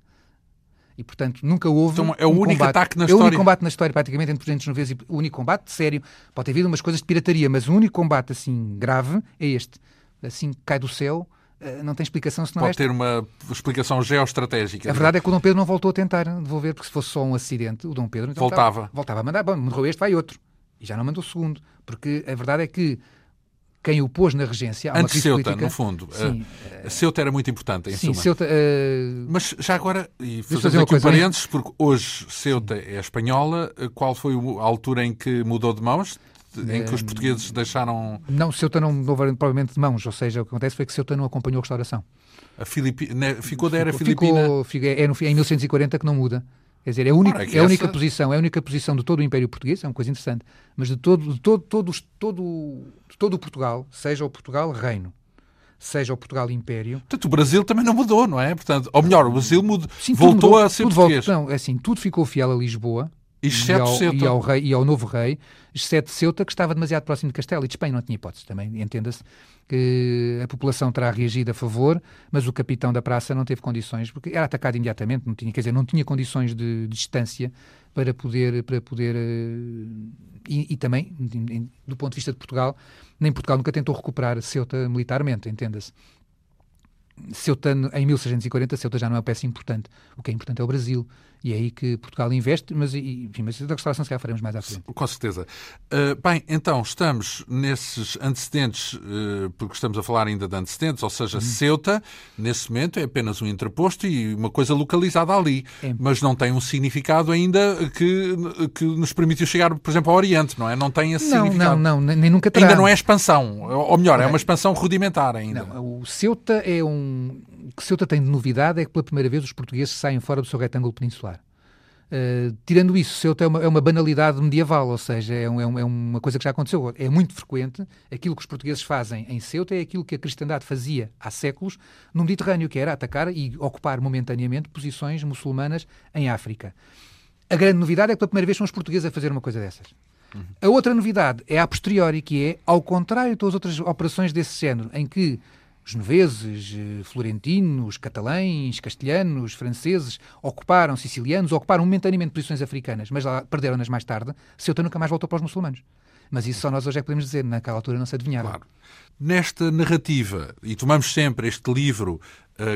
E, portanto, nunca houve. Então, é o um único combate. ataque na história. É o único combate na história, praticamente, entre 200 vezes. O único combate sério. Pode ter havido umas coisas de pirataria, mas o único combate, assim, grave é este. Assim, cai do céu. Eh, não tem explicação se não Pode ter uma explicação geoestratégica. A verdade é que o Dom Pedro não voltou a tentar devolver, porque se fosse só um acidente, o Dom Pedro então, voltava. Voltava a mandar. Bom, morreu este, vai outro. E já não mandou o segundo. Porque a verdade é que quem o pôs na regência. Antes de Ceuta, política. no fundo.Sim, uh, Ceuta era muito importante, em sim. Ceuta, uh... Mas já agora, e fazendo aqui um parênteses, porque hoje Ceuta é espanhola, eh, qual foi a altura em que mudou de mãos? Em que os portugueses deixaram. Não, Ceuta não mudou provavelmente de mãos, ou seja, o que acontece foi que Ceuta não acompanhou a restauração. A Filipi... Né, ficou da era filipina. Ficou, é no, é em 1140 que não muda. Quer dizer, é a única, é a única posição, é a única posição de todo o Império Português, é uma coisa interessante, mas de todo, de todo, todo, todo, todo o Portugal, seja o Portugal Reino, seja o Portugal Império. Portanto, o Brasil também não mudou, não é? Portanto, ou melhor, o Brasil mudou, Sim, voltou mudou, a ser português. Voltou, não, é assim, tudo ficou fiel a Lisboa, e, ao, Ceuta. e, ao rei, e ao novo rei, exceto Ceuta, que estava demasiado próximo de Castelo e de Espanha, não tinha hipótese também, entenda-se que a população terá reagido a favor, mas o capitão da praça não teve condições, porque era atacado imediatamente, não tinha, quer dizer, não tinha condições de, de distância para poder, para poder eh, e, e também, do ponto de vista de Portugal, nem Portugal nunca tentou recuperar Ceuta militarmente, entenda-se. Ceuta, em 1640, Ceuta já não é uma peça importante. O que é importante é o Brasil. E é aí que Portugal investe, mas, enfim, mas da restauração se calhar faremos mais à frente. Com certeza. Uh, bem, então, estamos nesses antecedentes, uh, porque estamos a falar ainda de antecedentes, ou seja, uhum. Ceuta, nesse momento, é apenas um interposto e uma coisa localizada ali, é. mas não tem um significado ainda que, que nos permitiu chegar, por exemplo, ao Oriente, não é? Não tem esse não, significado. Não, não, nem nunca terá. Ainda não é expansão, ou melhor, é uma expansão rudimentar ainda. Não, o Ceuta é um que Ceuta tem de novidade é que pela primeira vez os portugueses saem fora do seu retângulo peninsular. Uh, tirando isso, Ceuta é uma, é uma, banalidade medieval, ou seja, é, um, é, uma coisa que já aconteceu. É muito frequente. Aquilo que os portugueses fazem em Ceuta é aquilo que a cristandade fazia há séculos no Mediterrâneo, que era atacar e ocupar momentaneamente posições muçulmanas em África. A grande novidade é que pela primeira vez são os portugueses a fazer uma coisa dessas. Uhum. A outra novidade é a posteriori, que é, ao contrário de todas as outras operações desse género, em que genoveses, eh, florentinos, catalães, castelhanos, franceses, ocuparam, sicilianos, ocuparam momentaneamente posições africanas, mas lá perderam-nas mais tarde, Ceuta nunca mais voltou para os muçulmanos. Mas isso só nós hoje é que podemos dizer, naquela altura não se adivinhava. Claro. Nesta narrativa, e tomamos sempre este livro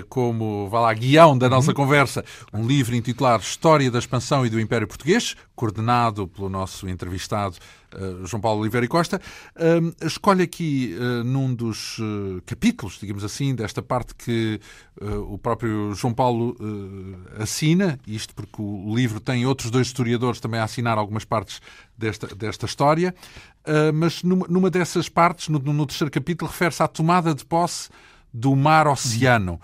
como, vá lá, guião da nossa uhum. conversa, um livro intitulado História da Expansão e do Império Português, coordenado pelo nosso entrevistado uh, João Paulo Oliveira e Costa, uh, escolhe aqui num dos capítulos, digamos assim, desta parte que o próprio João Paulo assina, isto porque o livro tem outros dois historiadores também a assinar algumas partes desta, desta história, mas numa, numa dessas partes, no, no terceiro capítulo, refere-se à tomada de posse do mar-oceano.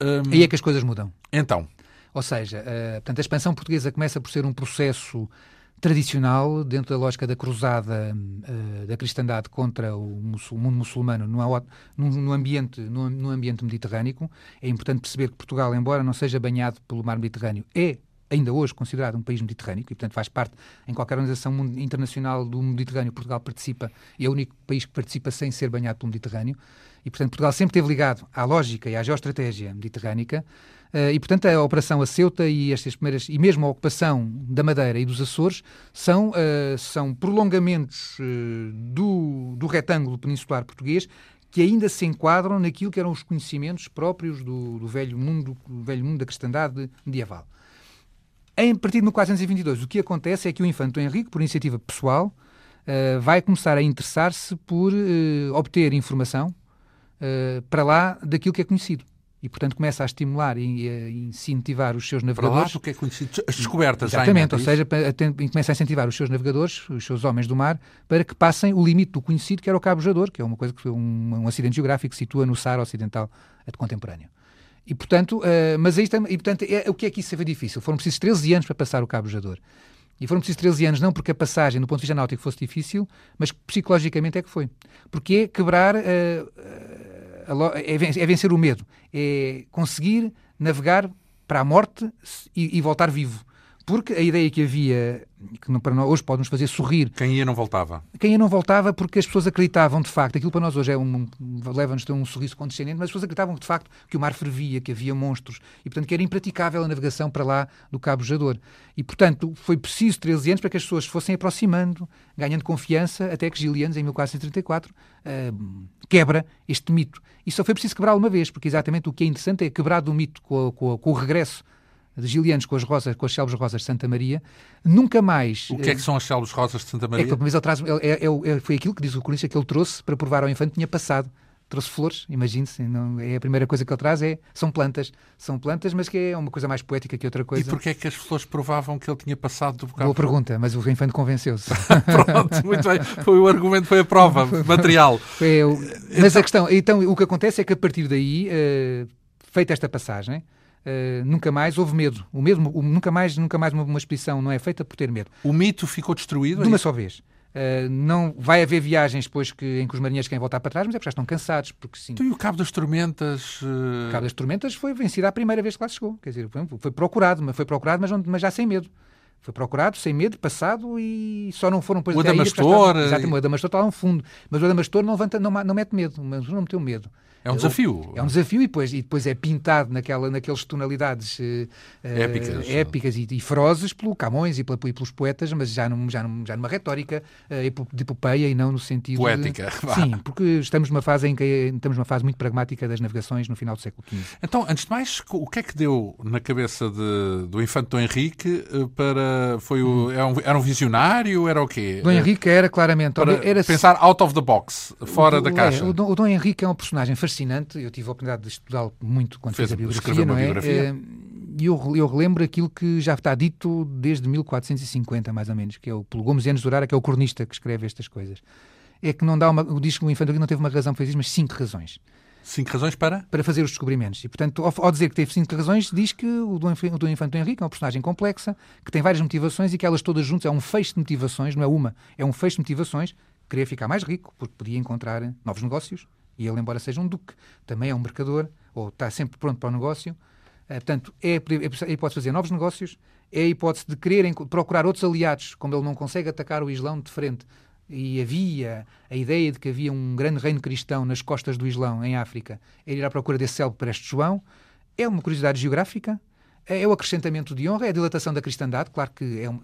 Um, Aí é que as coisas mudam. Então. Ou seja, uh, portanto, a expansão portuguesa começa por ser um processo tradicional, dentro da lógica da cruzada uh, da cristandade contra o, muçul, mundo muçulmano no, no, no ambiente, no, no, ambiente mediterrâneo. É importante perceber que Portugal, embora não seja banhado pelo mar Mediterrâneo, é ainda hoje considerado um país mediterrâneo, e portanto faz parte em qualquer organização internacional do Mediterrâneo, Portugal participa, é o único país que participa sem ser banhado pelo Mediterrâneo, e portanto Portugal sempre esteve ligado à lógica e à geoestratégia mediterrânica, uh, e portanto a operação a Ceuta e estas primeiras, e mesmo a ocupação da Madeira e dos Açores, são, uh, são prolongamentos uh, do, do retângulo peninsular português que ainda se enquadram naquilo que eram os conhecimentos próprios do, do velho mundo, do velho mundo da cristandade medieval. Em partir no 422, o que acontece é que o infante Henrique, por iniciativa pessoal, vai começar a interessar-se por obter informação uh, para lá daquilo que é conhecido e, portanto, começa a estimular e a incentivar os seus navegadores. Para lá, que é conhecido, as descobertas. Exatamente, ou seja, começa a incentivar os seus navegadores, os seus homens do mar, para que passem o limite do conhecido, que era o Cabo Jador, que é uma coisa que foi um, um acidente geográfico que situa no Saara Ocidental contemporâneo. E, portanto, uh, mas aí, e, portanto é, o que é que isso foi difícil? Foram precisos 13 anos para passar o Cabo Jador. E foram precisos 13 anos, não porque a passagem, do ponto de vista náutico, fosse difícil, mas psicologicamente é que foi. Porque é quebrar. Uh, é vencer o medo, é conseguir navegar para a morte e, e voltar vivo. Porque a ideia que havia, que para nós, hoje pode nos fazer sorrir. Quem ia não voltava. Quem ia não voltava porque as pessoas acreditavam de facto, aquilo para nós hoje é um, leva-nos a um sorriso condescendente, mas as pessoas acreditavam de facto que o mar fervia, que havia monstros e portanto que era impraticável a navegação para lá do Cabo Jador. E portanto foi preciso 13 anos para que as pessoas fossem aproximando, ganhando confiança, até que Gilianos, em 1434, uh, quebra este mito. E só foi preciso quebrá-lo uma vez, porque exatamente o que é interessante é quebrar do mito com, com, com o regresso de Gilianos com as rosas, com as célebres rosas de Santa Maria, nunca mais... O que é que são as célebres rosas de Santa Maria? É que, ele traz, é, é, é, foi aquilo que diz o cronista que ele trouxe para provar ao infante que tinha passado. Trouxe flores, imagine-se, é a primeira coisa que ele traz é, são plantas. São plantas, mas que é uma coisa mais poética que outra coisa. E porquê é que as flores provavam que ele tinha passado do bocado? Boa pergunta, mas o infante convenceu-se. Pronto, muito bem. Foi o argumento, foi a prova material. Foi, o... Mas então... a questão, então o que acontece é que a partir daí, uh, feita esta passagem, Uh, nunca mais houve medo. O medo, o, nunca mais, nunca mais uma, uma expedição não é feita por ter medo. O mito ficou destruído? De uma só vez. Uh, não vai haver viagens depois que, em que os marinheiros querem voltar para trás, mas é porque já estão cansados. Porque, sim. Então, e o Cabo das Tormentas? Uh... O Cabo das Tormentas foi vencido a primeira vez que lá chegou. Quer dizer, foi, foi procurado, mas foi procurado, mas, mas já sem medo. Foi procurado, sem medo, passado e só não foram depois o Adamastor. Exatamente, o Adamastor está lá no fundo. Mas o Adamastor não, levanta, não, não mete medo, mas não meteu medo. É um desafio. É um desafio e depois, e depois é pintado naquela, naquelas tonalidades uh, épicas, épicas e, e, ferozes pelo Camões e, pela, e, pelos poetas, mas já, num, já, num, já numa retórica uh, de epopeia e não no sentido poética. De, sim, porque estamos numa fase em que estamos numa fase muito pragmática das navegações no final do século XV. Então, antes de mais, o que é que deu na cabeça de, do infante Dom Henrique para foi o, hum. era, um, era um visionário era o quê? Dom Henrique era claramente era, pensar out of the box, fora o, da caixa. É, o, Dom, o Dom Henrique é um personagem fascinante. Eu tive a oportunidade de estudá-lo muito quando Fez, fiz a biografia, não é? Biografia. E eu, eu relembro aquilo que já está dito desde 1450, mais ou menos, que é o, pelo Gomes Enes Durara, que é o cronista que escreve estas coisas. É que não dá uma. Diz que o Infante não teve uma razão para fazer isso, mas cinco razões. Cinco razões para? Para fazer os descobrimentos. E, portanto, ao, ao dizer que teve cinco razões, diz que o Dom, o Dom Infante Henrique é uma personagem complexa, que tem várias motivações e que elas todas juntas é um feixe de motivações, não é uma, é um feixe de motivações. Queria ficar mais rico, porque podia encontrar novos negócios, e ele, embora seja um duque, também é um mercador, ou está sempre pronto para o negócio. Uh, portanto, é a hipótese de fazer novos negócios, é a hipótese de querer procurar outros aliados, como ele não consegue atacar o Islão de frente. E havia a ideia de que havia um grande reino cristão nas costas do Islão, em África. Ele ir à procura desse céu para este João. É uma curiosidade geográfica, é o acrescentamento de honra, é a dilatação da cristandade. Claro que é um,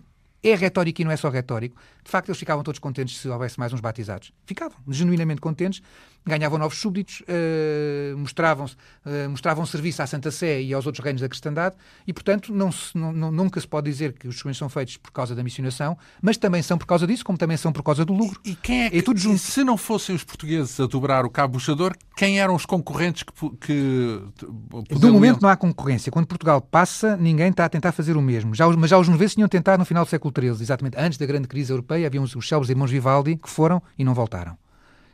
é retórico e não é só retórico. De facto, eles ficavam todos contentes se houvesse mais uns batizados. Ficavam, genuinamente contentes, ganhavam novos súbditos, uh, mostravam, uh, mostravam serviço à Santa Sé e aos outros reinos da cristandade e, portanto, não se, não, nunca se pode dizer que os descobrimentos são feitos por causa da missionação, mas também são por causa disso, como também são por causa do lucro. E, e quem é que, é tudo junto. se não fossem os portugueses a dobrar o cabo buchador, quem eram os concorrentes que... que do momento não há concorrência. Quando Portugal passa, ninguém está a tentar fazer o mesmo. Já, mas já os noveses tinham tentado no final do século Exatamente antes da grande crise europeia, havia os, os célebres irmãos Vivaldi que foram e não voltaram.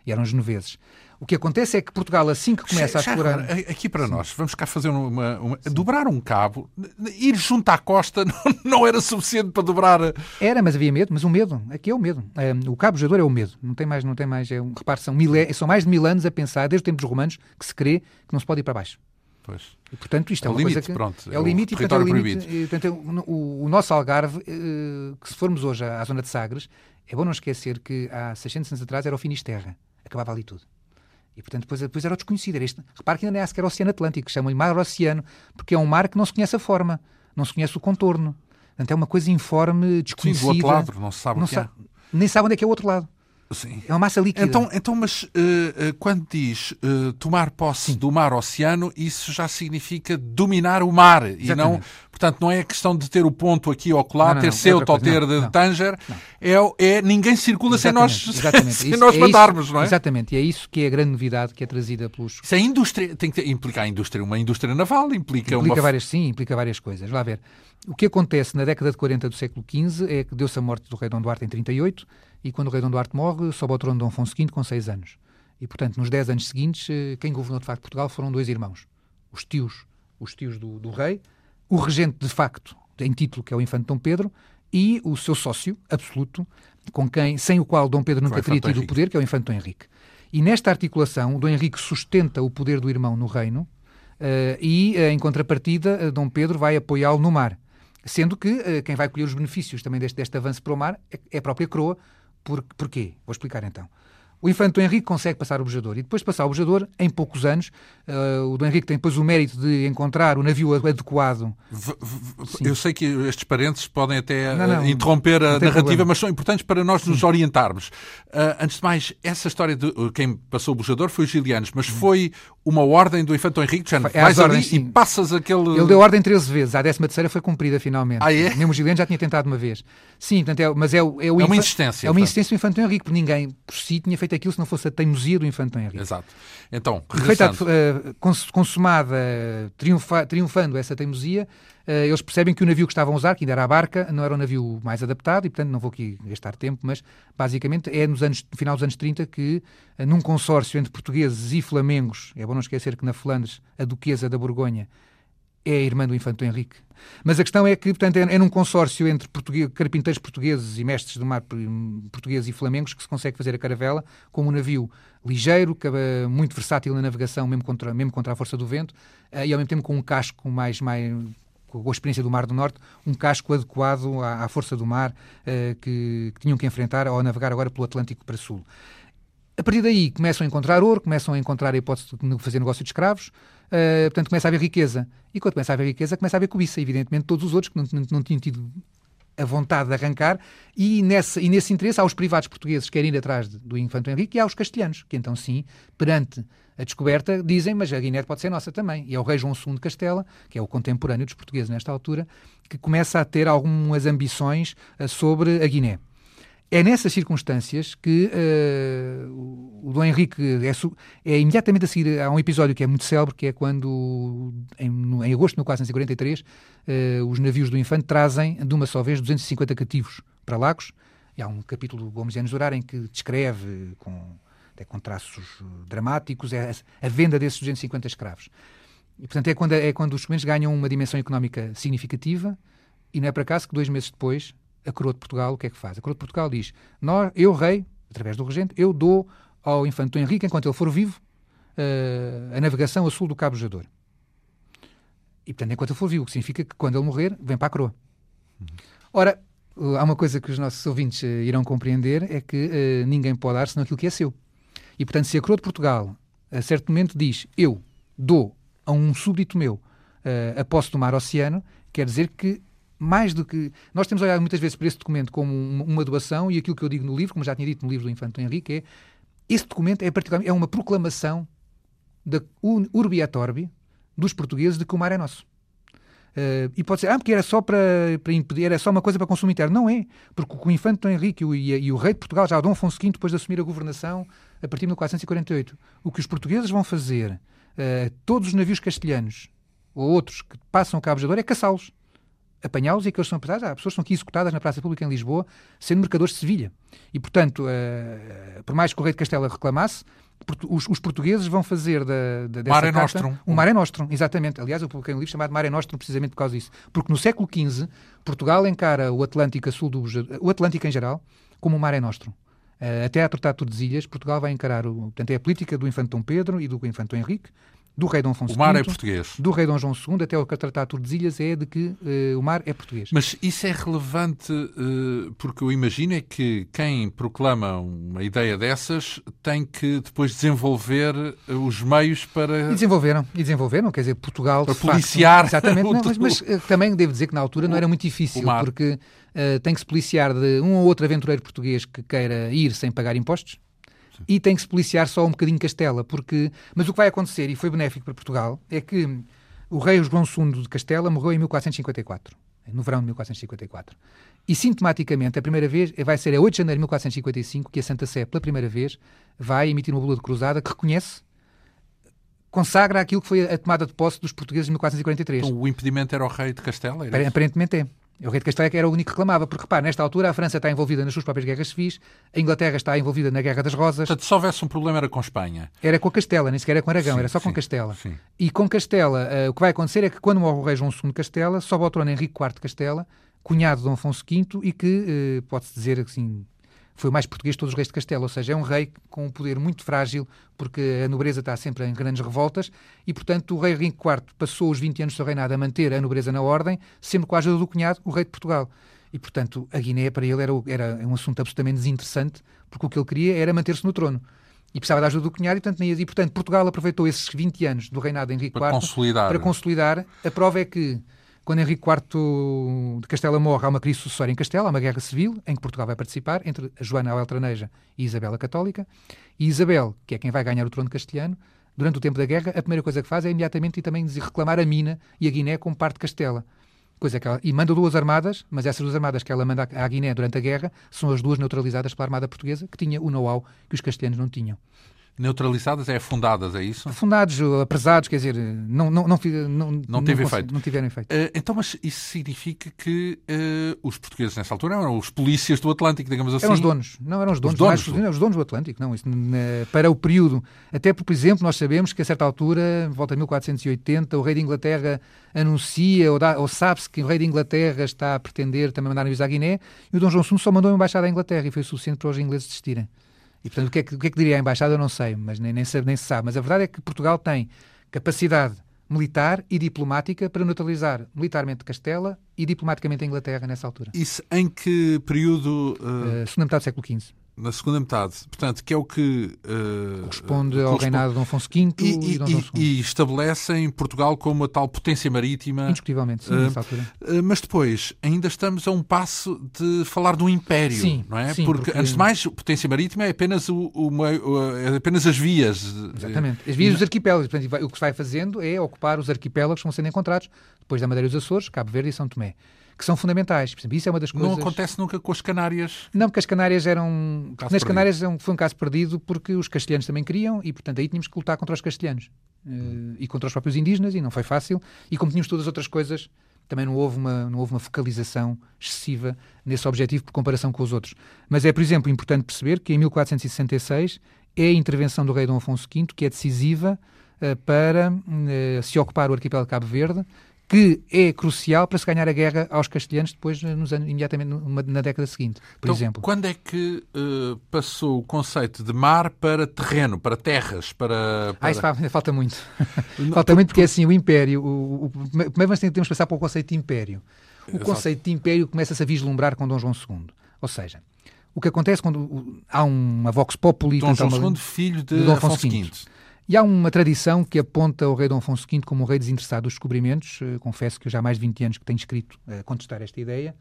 E eram genoveses. O que acontece é que Portugal, assim que começa já, a explorar. Aqui para Sim. nós, vamos cá fazer uma, uma dobrar um cabo, ir junto à costa não, não, era suficiente para dobrar. Era, mas havia medo, mas o medo, aqui é o medo. Um, o cabo jador é o medo, não tem mais, não tem mais. É um, repare, são, mil, são mais de mil anos a pensar, desde o tempo dos romanos, que se crê que não se pode ir para baixo. Pois. E, portanto, isto é, é uma limite, coisa que... pronto, é o limite o e, portanto, é o limite, e, portanto, é o, o, nosso Algarve, eh, que se formos hoje à, à zona de Sagres, é bom não esquecer que há 600 anos atrás era o Finisterra. Acabava ali tudo. E, portanto, depois, depois era o desconhecido. Era este, repare que ainda nem é sequer o Oceano Atlântico, chamam-lhe Mar Oceano, porque é um mar que não se conhece a forma, não se conhece o contorno. Portanto, é uma coisa informe, desconhecida. Sim, do outro lado, não se sabe não o que é. Nem sabe onde é que é o outro lado. Sim. É uma massa líquida. Então, então mas uh, quando diz uh, tomar posse Sim. do mar-oceano, isso já significa dominar o mar Exatamente. e não, portanto, não é questão de ter o ponto aqui ou lá, ter Ceuta ou ter não, Tanger, é, é ninguém circula Exatamente. sem nós, Exatamente. sem nós é mandarmos, isso, não é? Exatamente, e é isso que é a grande novidade que é trazida pelos. Isso é indústria, tem que implicar a indústria, uma indústria naval, implica, implica uma. Várias, sim, implica várias coisas. Lá ver. O que acontece na década de 40 do século XV é que deu-se a morte do rei Dom Duarte em 38 e quando o rei Dom Duarte morre, sobe ao trono Dom Afonso V com 6 anos. E, portanto, nos 10 anos seguintes, eh, quem governou de facto Portugal foram dois irmãos. Os tios, os tios do, do rei, o regente de facto, em título, que é o infante Dom Pedro, e o seu sócio absoluto, com quem, sem o qual Dom Pedro nunca teria tido o poder, que é o infante Dom Henrique. E nesta articulação, Dom Henrique sustenta o poder do irmão no reino uh, e, uh, em contrapartida, uh, Dom Pedro vai apoiá-lo no mar. Sendo que uh, quem vai colher os benefícios também deste, deste avanço para o mar é, é a própria coroa. Por, porquê? Vou explicar então. O infante Dom Henrique consegue passar o bujador e depois de passar o bujador, em poucos anos, uh, o Dom Henrique tem depois o mérito de encontrar o navio adequado. V eu sei que estes parentes podem até não, não, interromper a narrativa, problema. mas são importantes para nós nos Sim. orientarmos. Uh, antes de mais, essa história de uh, quem passou o bujador foi os Gilianos, mas foi uma ordem do infante Dom Henrique, já é vais ali ordens, e passas aquele... Ele deu ordem 13 vezes, a 13 terceira foi cumprida finalmente. Ah, é? Mesmo os Gilianos já tinha tentado uma vez. Sim, portanto, é, mas é, o, é, o é uma insistência. É uma insistência do infante Dom Henrique, porque ninguém por si tinha feito aquilo se não fosse a teimosia do infante Henrique. Exato. Então, Feita, uh, consumada, triunfa, triunfando essa teimosia, uh, eles percebem que o navio que estavam a usar, que ainda era a barca, não era o navio mais adaptado e, portanto, não vou aqui gastar tempo, mas basicamente é nos anos, no final dos anos 30 que, uh, num consórcio entre portugueses e flamengos, é bom não esquecer que na Flandres a duquesa da Borgonha é a irmã do Infante Henrique. Mas a questão é que, portanto, é, é num consórcio entre carpinteiros portugueses e mestres do mar portugueses e flamengos que se consegue fazer a caravela com um navio ligeiro, muito versátil na navegação, mesmo contra, mesmo contra a força do vento, eh, e ao mesmo tempo com um casco mais, mais com a experiência do Mar do Norte, um casco adequado à, à força do mar uh, que, que, tinham que enfrentar ao navegar agora pelo Atlântico para Sul. A partir daí começam a encontrar ouro, começam a encontrar a hipótese de fazer negócio de escravos, uh, portanto começa a haver riqueza. E quando começa a haver riqueza, começa a haver cobiça. Evidentemente, todos os outros que não, não, não tinham tido a vontade de arrancar, e, nesse, e nesse interesse há os privados portugueses que querem ir atrás do Infante Henrique e há os castelhanos, que então sim, perante a descoberta, dizem, mas a Guiné pode ser nossa também. E é o rei João II de Castela, que é o contemporâneo dos portugueses nesta altura, que começa a ter algumas ambições uh, sobre a Guiné. É nessas circunstâncias que uh, o Dom Henrique é, é, imediatamente a seguir a um episódio que é muito célebre, que é quando, em, no, em agosto de 1443, uh, eh, os navios do Infante trazem, de uma só vez, 250 cativos para Lagos. E há um capítulo do Gomes Anos Durar em que descreve, com, até com traços dramáticos, é a, a venda desses 250 escravos. E, portanto, é quando, é quando os documentos ganham uma dimensão económica significativa, e não é por acaso que dois meses depois a coroa de Portugal o que é que faz? A coroa de Portugal diz: nós, eu, rei, através do regente, eu dou ao infante Henrique, enquanto ele for vivo, uh, a navegação a sul do Cabo Jador. E, portanto, enquanto ele for vivo, o que significa que quando ele morrer, vem para a coroa. Uhum. Ora, uh, há uma coisa que os nossos ouvintes uh, irão compreender, é que ninguém pode dar senão aquilo que é seu. E, portanto, se a coroa de Portugal, a certo momento, diz eu dou a um súbdito meu a posse do mar oceano, quer dizer que mais do que. Nós temos olhado muitas vezes para esse documento como uma doação, e aquilo que eu digo no livro, como já tinha dito no livro do Infante Henrique, é esse documento é, particularmente, é uma proclamação da urbi et orbi dos portugueses de que o mar é nosso. Uh, e pode ser, ah, porque era só para, para impedir, era só uma coisa para consumo interno. Não é, porque o Infante Dom Henrique e o, e o rei de Portugal, já o Dom Afonso V, depois de assumir a governação, a partir de 1448, o que os portugueses vão fazer, uh, todos os navios castelhanos ou outros que passam o Cabo de Dor, é caçá-los apanhá-los e que eles são apresentados. Há pessoas que são aqui executadas na Praça Pública em Lisboa, sendo mercadores de Sevilha. E, portanto, uh, por mais que o rei de Castela reclamasse, os, os, portugueses vão fazer da, da, dessa Mare carta Nostrum. um Mare Nostrum, exatamente. Aliás, eu publiquei um livro chamado Mare Nostrum precisamente por causa disso. Porque no século XV, Portugal encara o Atlântico a sul do... o Atlântico em geral, como um Mare Nostrum. Uh, até a Tratado de Tordesilhas, Portugal vai encarar, o, portanto, é a política do Infante Dom Pedro e do Infante Dom Henrique, do rei Dom Afonso O mar é português. do rei Dom João II até o Tratado de Tordesilhas é de que uh, o mar é português. Mas isso é relevante uh, porque eu imagino é que quem proclama uma ideia dessas tem que depois desenvolver uh, os meios para... E desenvolveram, e desenvolveram, quer dizer, Portugal... Para policiar... Facto, exatamente, não, mas, mas também devo dizer que na altura não era muito difícil, porque tem que se policiar de um ou outro aventureiro português que queira ir sem pagar impostos, e tem que se policiar só um bocadinho Castela, porque... Mas o que vai acontecer, e foi benéfico para Portugal, é que o rei João II de Castela morreu em 1454, no verão de 1454. E, sintomaticamente, a primeira vez vai ser a 8 de janeiro de 1455 que a Santa Sé, pela primeira vez, vai emitir uma bula de cruzada que reconhece consagra aquilo que foi a tomada de posse dos portugueses em 1443. Então o impedimento era o rei de Castela? Aparentemente é. O rei de Castela era o único que reclamava, porque repare, nesta altura a França está envolvida nas suas próprias guerras civis, a Inglaterra está envolvida na Guerra das Rosas. Portanto, se houvesse um problema era com Espanha. Era com a Castela, nem sequer era com Aragão, sim, era só sim, com Castela. Sim. E com Castela, uh, o que vai acontecer é que quando morre o rei João II de Castela, sobe ao trono Henrique IV de Castela, cunhado de Dom Afonso V, e que, uh, pode-se dizer assim, foi o mais português de todos os reis de Castelo, ou seja, é um rei com um poder muito frágil, porque a nobreza está sempre em grandes revoltas, e, portanto, o rei Henrique IV passou os 20 anos do seu reinado a manter a nobreza na ordem, sempre com a ajuda do cunhado, o rei de Portugal. E, portanto, a Guiné para ele era, era um assunto absolutamente desinteressante, porque o que ele queria era manter-se no trono. E precisava da ajuda do cunhado, e, portanto, e, portanto, Portugal aproveitou esses 20 anos do reinado de Henrique para IV consolidar. para consolidar. A prova é que, quando Henrique IV de Castela morre, há uma crise sucessória em Castela, há uma guerra civil, em que Portugal vai participar, entre Joana Altraneja e Isabel a Católica. E Isabel, que é quem vai ganhar o trono castelhano, durante o tempo da guerra, a primeira coisa que faz é imediatamente e também reclamar a Mina e a Guiné como parte de Castela. Coisa que ela, e manda duas armadas, mas essas duas armadas que ela manda à Guiné durante a guerra são as duas neutralizadas pela Armada Portuguesa, que tinha o know-how que os castelhanos não tinham. Neutralizadas é afundadas, é isso? Afundados, apresados, quer dizer, não, não, não, não, não teve efeito. Não tiveram efeito. Uh, então, mas isso significa que uh, os portugueses nessa altura eram os polícias do Atlântico, digamos assim? Eram os donos, não eram os donos, os donos, mais, do... os donos do Atlântico, não, isso, para o período, até por exemplo, nós sabemos que a certa altura, volta a 1480, o rei de Inglaterra anuncia, ou, ou sabe-se que o rei de Inglaterra está a pretender também mandar navios à Guiné, e o Dom João II só mandou uma embaixada à Inglaterra e foi suficiente para os ingleses desistirem. E, portanto, o que, é que, o que, é que diria a embaixada eu não sei, mas nem, nem, nem se sabe. Mas a verdade é que Portugal tem capacidade militar e diplomática para neutralizar militarmente Castela e diplomaticamente a Inglaterra nessa altura. Isso em que período? Uh... Uh, segunda metade do século XV na segunda metade, portanto, que é o que uh, corresponde ao reinado de Dom Afonso V e, e, e Dom. E estabelecem Portugal como a tal potência marítima. Indiscutivelmente, sim, uh, nessa altura. Uh, mas depois, ainda estamos a um passo de falar de um império, sim, não é? Sim, porque, porque, antes de mais, potência marítima é apenas, o, o, o é apenas as vias. Exatamente, as vias dos arquipélagos. Portanto, o que se vai fazendo é ocupar os arquipélagos que vão sendo encontrados, depois da Madeira dos Açores, Cabo Verde e São Tomé que são fundamentais. Por exemplo, isso é uma das coisas... Não acontece nunca com as Canárias? Não, porque as Canárias eram... Caso nas Canárias foi um caso perdido porque os castelhanos também queriam e, portanto, aí tínhamos que lutar contra os castelhanos uh, e contra os próprios indígenas e não foi fácil. E como tínhamos todas as outras coisas, também não houve, uma, não houve uma focalização excessiva nesse objetivo por comparação com os outros. Mas é, por exemplo, importante perceber que em 1466 é a intervenção do rei Dom Afonso V que é decisiva uh, para uh, se ocupar o arquipélago de Cabo Verde que é crucial para se ganhar a guerra aos castelhanos depois, nos anos, imediatamente numa, na década seguinte, por então, exemplo. Quando é que uh, passou o conceito de mar para terreno, para terras, para... para... Ah, isso falta muito. falta muito porque, assim, o império... O, o, primeiro nós temos que passar para o conceito de império. O Exato. conceito de império começa-se a vislumbrar com Dom João II. Ou seja, o que acontece quando há uma vox populi... Dom João II, filho de, de Dom Afonso V. E há uma tradição que aponta o rei Dom Afonso V como o rei desinteressado dos descobrimentos. Uh, confesso que eu já há mais de 20 anos que tenho escrito a uh, contestar esta ideia,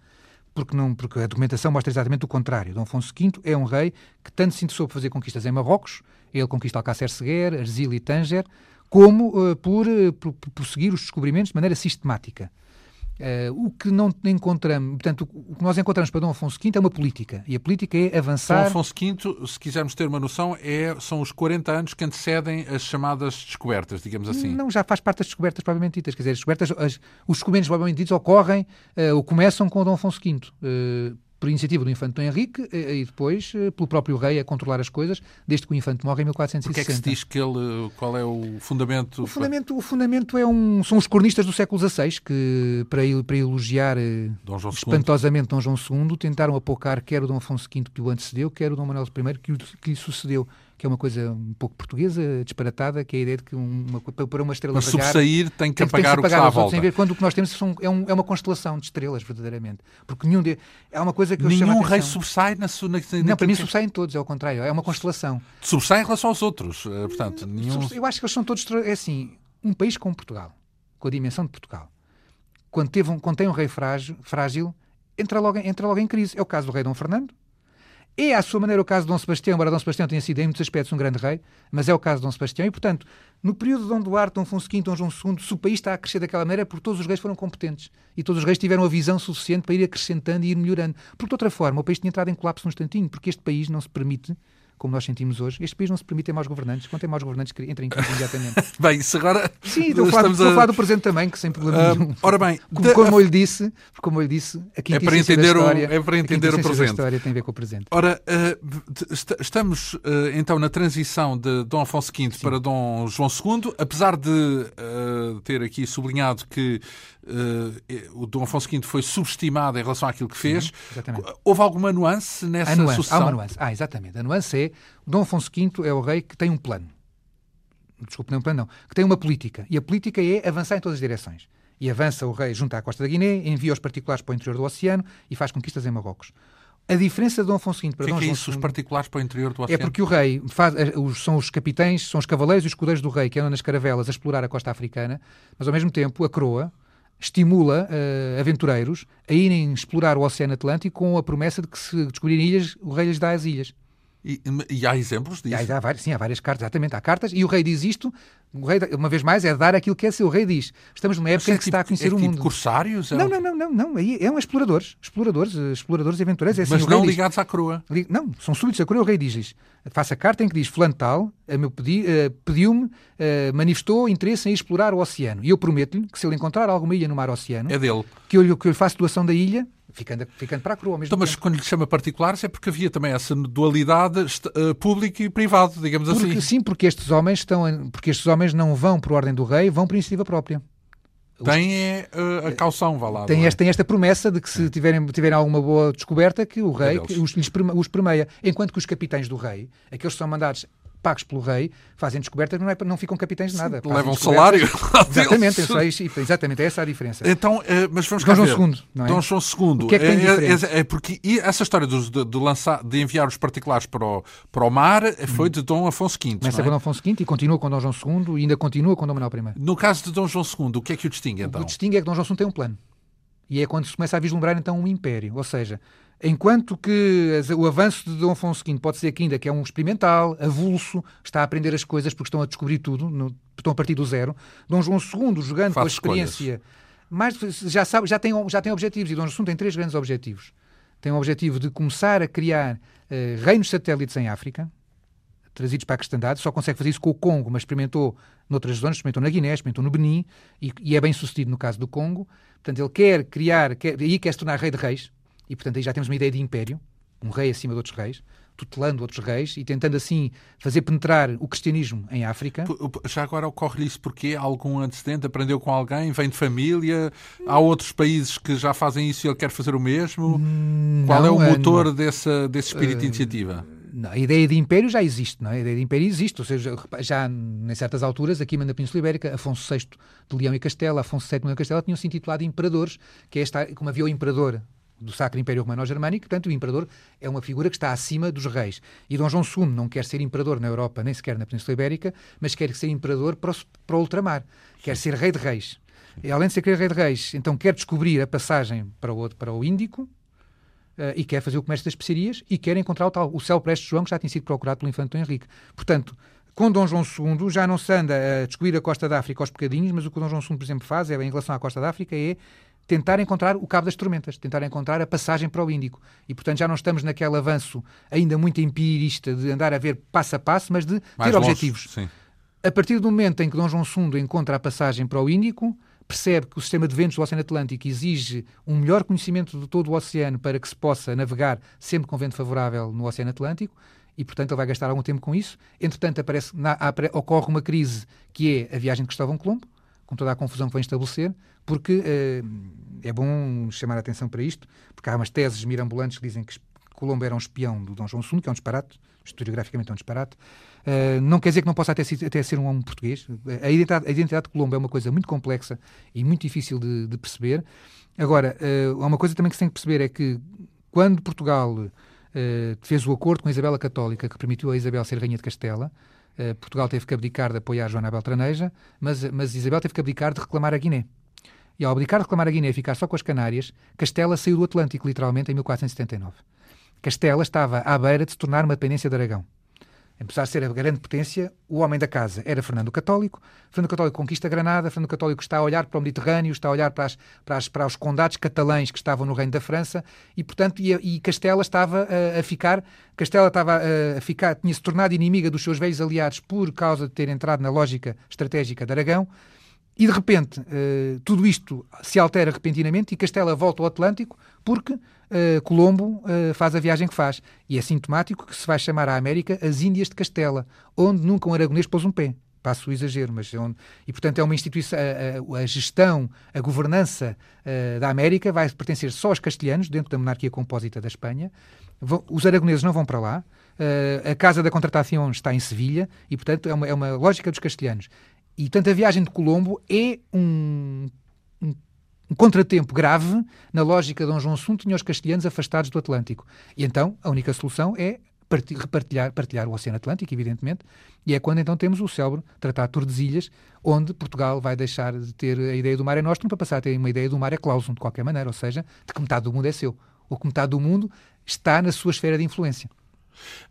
porque, não, porque a documentação mostra exatamente o contrário. Dom Afonso V é um rei que tanto se interessou por fazer conquistas em Marrocos, ele conquista Alcácer Seguer, Argil e Tanger, como uh, por, seguir os descobrimentos de maneira sistemática. Uh, o que não encontramos, portanto, o que nós encontramos para Dom Afonso V é uma política. E a política é avançar. Dom Afonso V, se quisermos ter uma noção, é, são os 40 anos que antecedem as chamadas descobertas, digamos assim. Não, já faz parte das descobertas propriamente ditas. Quer dizer, as descobertas, as, os descobrimentos propriamente ditos ocorrem uh, ou começam com Dom Afonso V. Uh, por iniciativa do infante Dom Henrique e depois pelo próprio rei a controlar as coisas, desde que o infante morre em 1460. Porquê é que se diz que ele, qual é o fundamento? O fundamento, o fundamento é um, são os cronistas do século XVI que, para, para elogiar Dom espantosamente Dom João II, tentaram apocar quer o Dom Afonso V que o antecedeu, quer o Dom Manuel I que, o, que lhe sucedeu que é uma coisa um pouco portuguesa, disparatada, que é a ideia de que uma, para uma estrela para sobressair tem que tem, apagar tem que o que está à volta. Ver, quando o que nós temos são, é, um, é, uma constelação de estrelas, verdadeiramente. Porque nenhum de, é uma coisa que Nenhum rei na sua... Na, não, para mim sobressaem todos, é o contrário. É uma constelação. Sobressai em relação aos outros, eh, portanto. Nenhum... Eu acho que eles são todos... É assim, um país como Portugal, com a dimensão de Portugal, quando, teve um, quando tem um rei frágil, frágil entra, logo, entra logo em crise. É o caso do rei Dom Fernando, é, à sua maneira, o caso de Dom Sebastião, embora Dom Sebastião tenha sido, em muitos aspectos, um grande rei, mas é o caso de Dom Sebastião. E, portanto, no período de Dom Duarte, Dom Afonso V, Dom João II, se o país está a crescer daquela maneira, é porque todos os reis foram competentes. E todos os reis tiveram a visão suficiente para ir acrescentando e ir melhorando. Porque, de outra forma, o país tinha entrado em colapso num instantinho, porque este país não se permite como nós sentimos hoje, este país não se permite ter maus governantes. Quando tem maus governantes, entra em crise imediatamente. bem, isso agora. Sim, estou a falar, a... falar do presente também, que sem problema uh, nenhum. Ora bem, como, de... como, eu lhe disse, como eu lhe disse, aqui é para entender história, o, é para entender o presente. A história tem a ver com o presente. Ora, uh, estamos uh, então na transição de Dom Afonso V Sim. para Dom João II, apesar de ter aqui sublinhado que o Dom Afonso V foi subestimado em relação àquilo que fez. Sim, houve alguma nuance nessa a nuance, sucessão? Há uma nuance. Ah, exatamente. A nuance é Dom Afonso V é o rei que tem um plano. Desculpe, não é um plano, não. Que tem uma política. E a política é avançar em todas as direções. E avança o rei junto à costa da Guiné, envia os particulares para o interior do oceano e faz conquistas em Marrocos. A diferença de Dom Afonso V para Dom é João isso, os particulares para o interior do é oceano? É porque o rei faz, eh, são os capitães, são os cavaleiros e os escudeiros do rei que andam nas caravelas a explorar a costa africana, mas ao mesmo tempo a coroa estimula uh, aventureiros a irem explorar o Oceano Atlântico com a promessa de que se descobrirem ilhas, o rei lhes dá as ilhas. E, e, há exemplos disso? Há, há várias, sim, há várias cartas, exatamente. Há cartas e o rei diz isto. O rei, uma vez mais, é dar aquilo que é seu. O rei diz: estamos numa época em que se está a conhecer é o tipo mundo. corsários? É não, não, não, não, não. Aí é um exploradores. Exploradores, eh, exploradores e aventureiros. É assim, Mas não ligados à coroa. Não, são súbitos à coroa. O rei diz-lhes: faça a carta em que diz: Fulano tal, meu pedi, uh, pediu-me, uh, manifestou interesse em explorar o oceano. E eu prometo-lhe que se ele encontrar alguma ilha no mar oceano, é dele. Que eu, que eu lhe faço doação da ilha ficando, ficando para a crua mesmo então, Mas quando lhe chama particulares é porque havia também essa dualidade uh, público e privado, digamos porque, assim. Sim, porque estes homens estão, porque estes homens não vão por ordem do rei, vão por iniciativa própria. Tem é, uh, a caução, vá lá. Tem, é? esta, tem esta promessa de que se tiverem, tiverem alguma boa descoberta, que o rei é que os, os permeia. Enquanto que os capitães do rei, aqueles que são mandados pagos pelo rei, fazem descobertas, não, é, não ficam capitães de nada. Sim, levam salário. Exatamente, é, exatamente, é essa a diferença. Então, eh, mas vamos Dom João II, não é? Dom João II. O que é que tem é, é, é porque essa história de, de, lançar, de enviar os particulares para o, para o mar foi de Dom Afonso V. Começa é? com Dom Afonso V e continua com Dom João II e ainda continua com Dom Manuel I. No caso de Dom João II, o que é que o distingue então? O que o distingue é que Dom João II tem um plano. E é quando se começa a vislumbrar então um império. Ou seja, Enquanto que o avanço de Dom Afonso V pode ser que ainda que é um experimental, avulso, está a aprender as coisas porque estão a descobrir tudo, no, estão a partir do zero. Dom João II, jogando Faz com a experiência, mais, já, sabe, já, tem, já tem objetivos, e Dom João II tem três grandes objetivos. Tem o objetivo de começar a criar uh, reinos satélites em África, trazidos para a cristandade, só consegue fazer isso com o Congo, mas experimentou noutras zonas, experimentou na Guiné, experimentou no Benin, e, e é bem sucedido no caso do Congo. Portanto, ele quer criar, quer, aí quer se tornar rei de reis, e, portanto, aí já temos uma ideia de império, um rei acima de outros reis, tutelando outros reis e tentando assim fazer penetrar o cristianismo em África. Já agora ocorre-lhe isso porque algum antecedente? Aprendeu com alguém? Vem de família? Há outros países que já fazem isso e ele quer fazer o mesmo? Não, Qual é o motor não, desse, desse espírito uh, de iniciativa? Não, a ideia de império já existe, não é? A ideia de império existe, ou seja, já em certas alturas, aqui na Península Ibérica, Afonso VI de Leão e Castela, Afonso VII de Leão e Castela tinham se intitulado imperadores, que é esta, como havia o imperador do Sacro Império Romano-Germânico, portanto, o imperador é uma figura que está acima dos reis. E Dom João II não quer ser imperador na Europa, nem sequer na Península Ibérica, mas quer ser imperador para o, para o ultramar. Quer ser rei de reis. E, além de ser rei de reis, então quer descobrir a passagem para o, para o Índico, Uh, e quer fazer o comércio das especiarias e quer encontrar o tal, o céu Prestes João, que já tinha sido procurado pelo infante Henrique. Portanto, com Dom João II já não se anda a descobrir a costa da África aos bocadinhos, mas o que o Dom João II, por exemplo, faz é, em relação à costa da África é tentar encontrar o cabo das tormentas, tentar encontrar a passagem para o Índico. E, portanto, já não estamos naquele avanço ainda muito empirista de andar a ver passo a passo, mas de ter objetivos. A partir do momento em que Dom João II encontra a passagem para o Índico, percebe que o sistema de ventos do Oceano Atlântico exige um melhor conhecimento de todo o oceano para que se possa navegar sempre com vento favorável no Oceano Atlântico e, portanto, ele vai gastar algum tempo com isso. Entretanto, aparece, na, ocorre uma crise que é a viagem de Cristóvão Colombo, com toda a confusão que vem estabelecer, porque uh, é bom chamar a atenção para isto, porque há umas teses mirambulantes que dizem que Colombo era um espião do Dom João II, que é um disparate, historiograficamente é um disparate. Uh, não quer dizer que não possa até, até ser um homem português. A identidade, a identidade, de Colombo é uma coisa muito complexa e muito difícil de, de perceber. Agora, uh, há uma coisa também que se tem que perceber é que quando Portugal uh, fez o acordo com a Isabela Católica, que permitiu a Isabel ser rainha de Castela, Portugal teve que abdicar de apoiar Joana Beltraneja, mas, mas Isabel teve que abdicar de reclamar a Guiné. E ao abdicar de reclamar a Guiné e ficar só com as Canárias, Castela saiu do Atlântico, literalmente, em 1479. Castela estava à beira de se tornar uma dependência de Aragão. Apesar de ser a grande potência, o homem da casa era Fernando Católico. Fernando Católico conquista Granada. Fernando Católico está a olhar para o Mediterrâneo, está a olhar para, as, para, as, para os condados catalães que estavam no reino da França e, portanto, e, e Castela estava a, a, ficar, Castela estava a, a ficar, tinha se tornado inimiga dos seus velhos aliados por causa de ter entrado na lógica estratégica de Aragão. E de repente, uh, tudo isto se altera repentinamente e Castela volta ao Atlântico porque uh, Colombo uh, faz a viagem que faz. E é sintomático que se vai chamar à América as Índias de Castela, onde nunca um aragonês pôs um pé. Passo o exagero, mas onde... E, portanto, é uma instituição... A, a, a gestão, a governança da América vai pertencer só aos castelhanos, dentro da monarquia compósita da Espanha. Vão, os aragoneses não vão para lá. Uh, a Casa da Contratação está em Sevilha e, portanto, é uma, é uma lógica dos castelhanos. E, portanto, a viagem de Colombo é um, um um contratempo grave na lógica de Dom João II tinha os castelhanos afastados do Atlântico. E então a única solução é repartilhar partilhar o Oceano Atlântico, evidentemente, e é quando então temos o célebre Tratado de Tordesilhas, onde Portugal vai deixar de ter a ideia do mar é nostrum para passar a ter uma ideia do mar é clausum, de qualquer maneira, ou seja, de que metade do mundo é seu, ou que metade do mundo está na sua esfera de influência.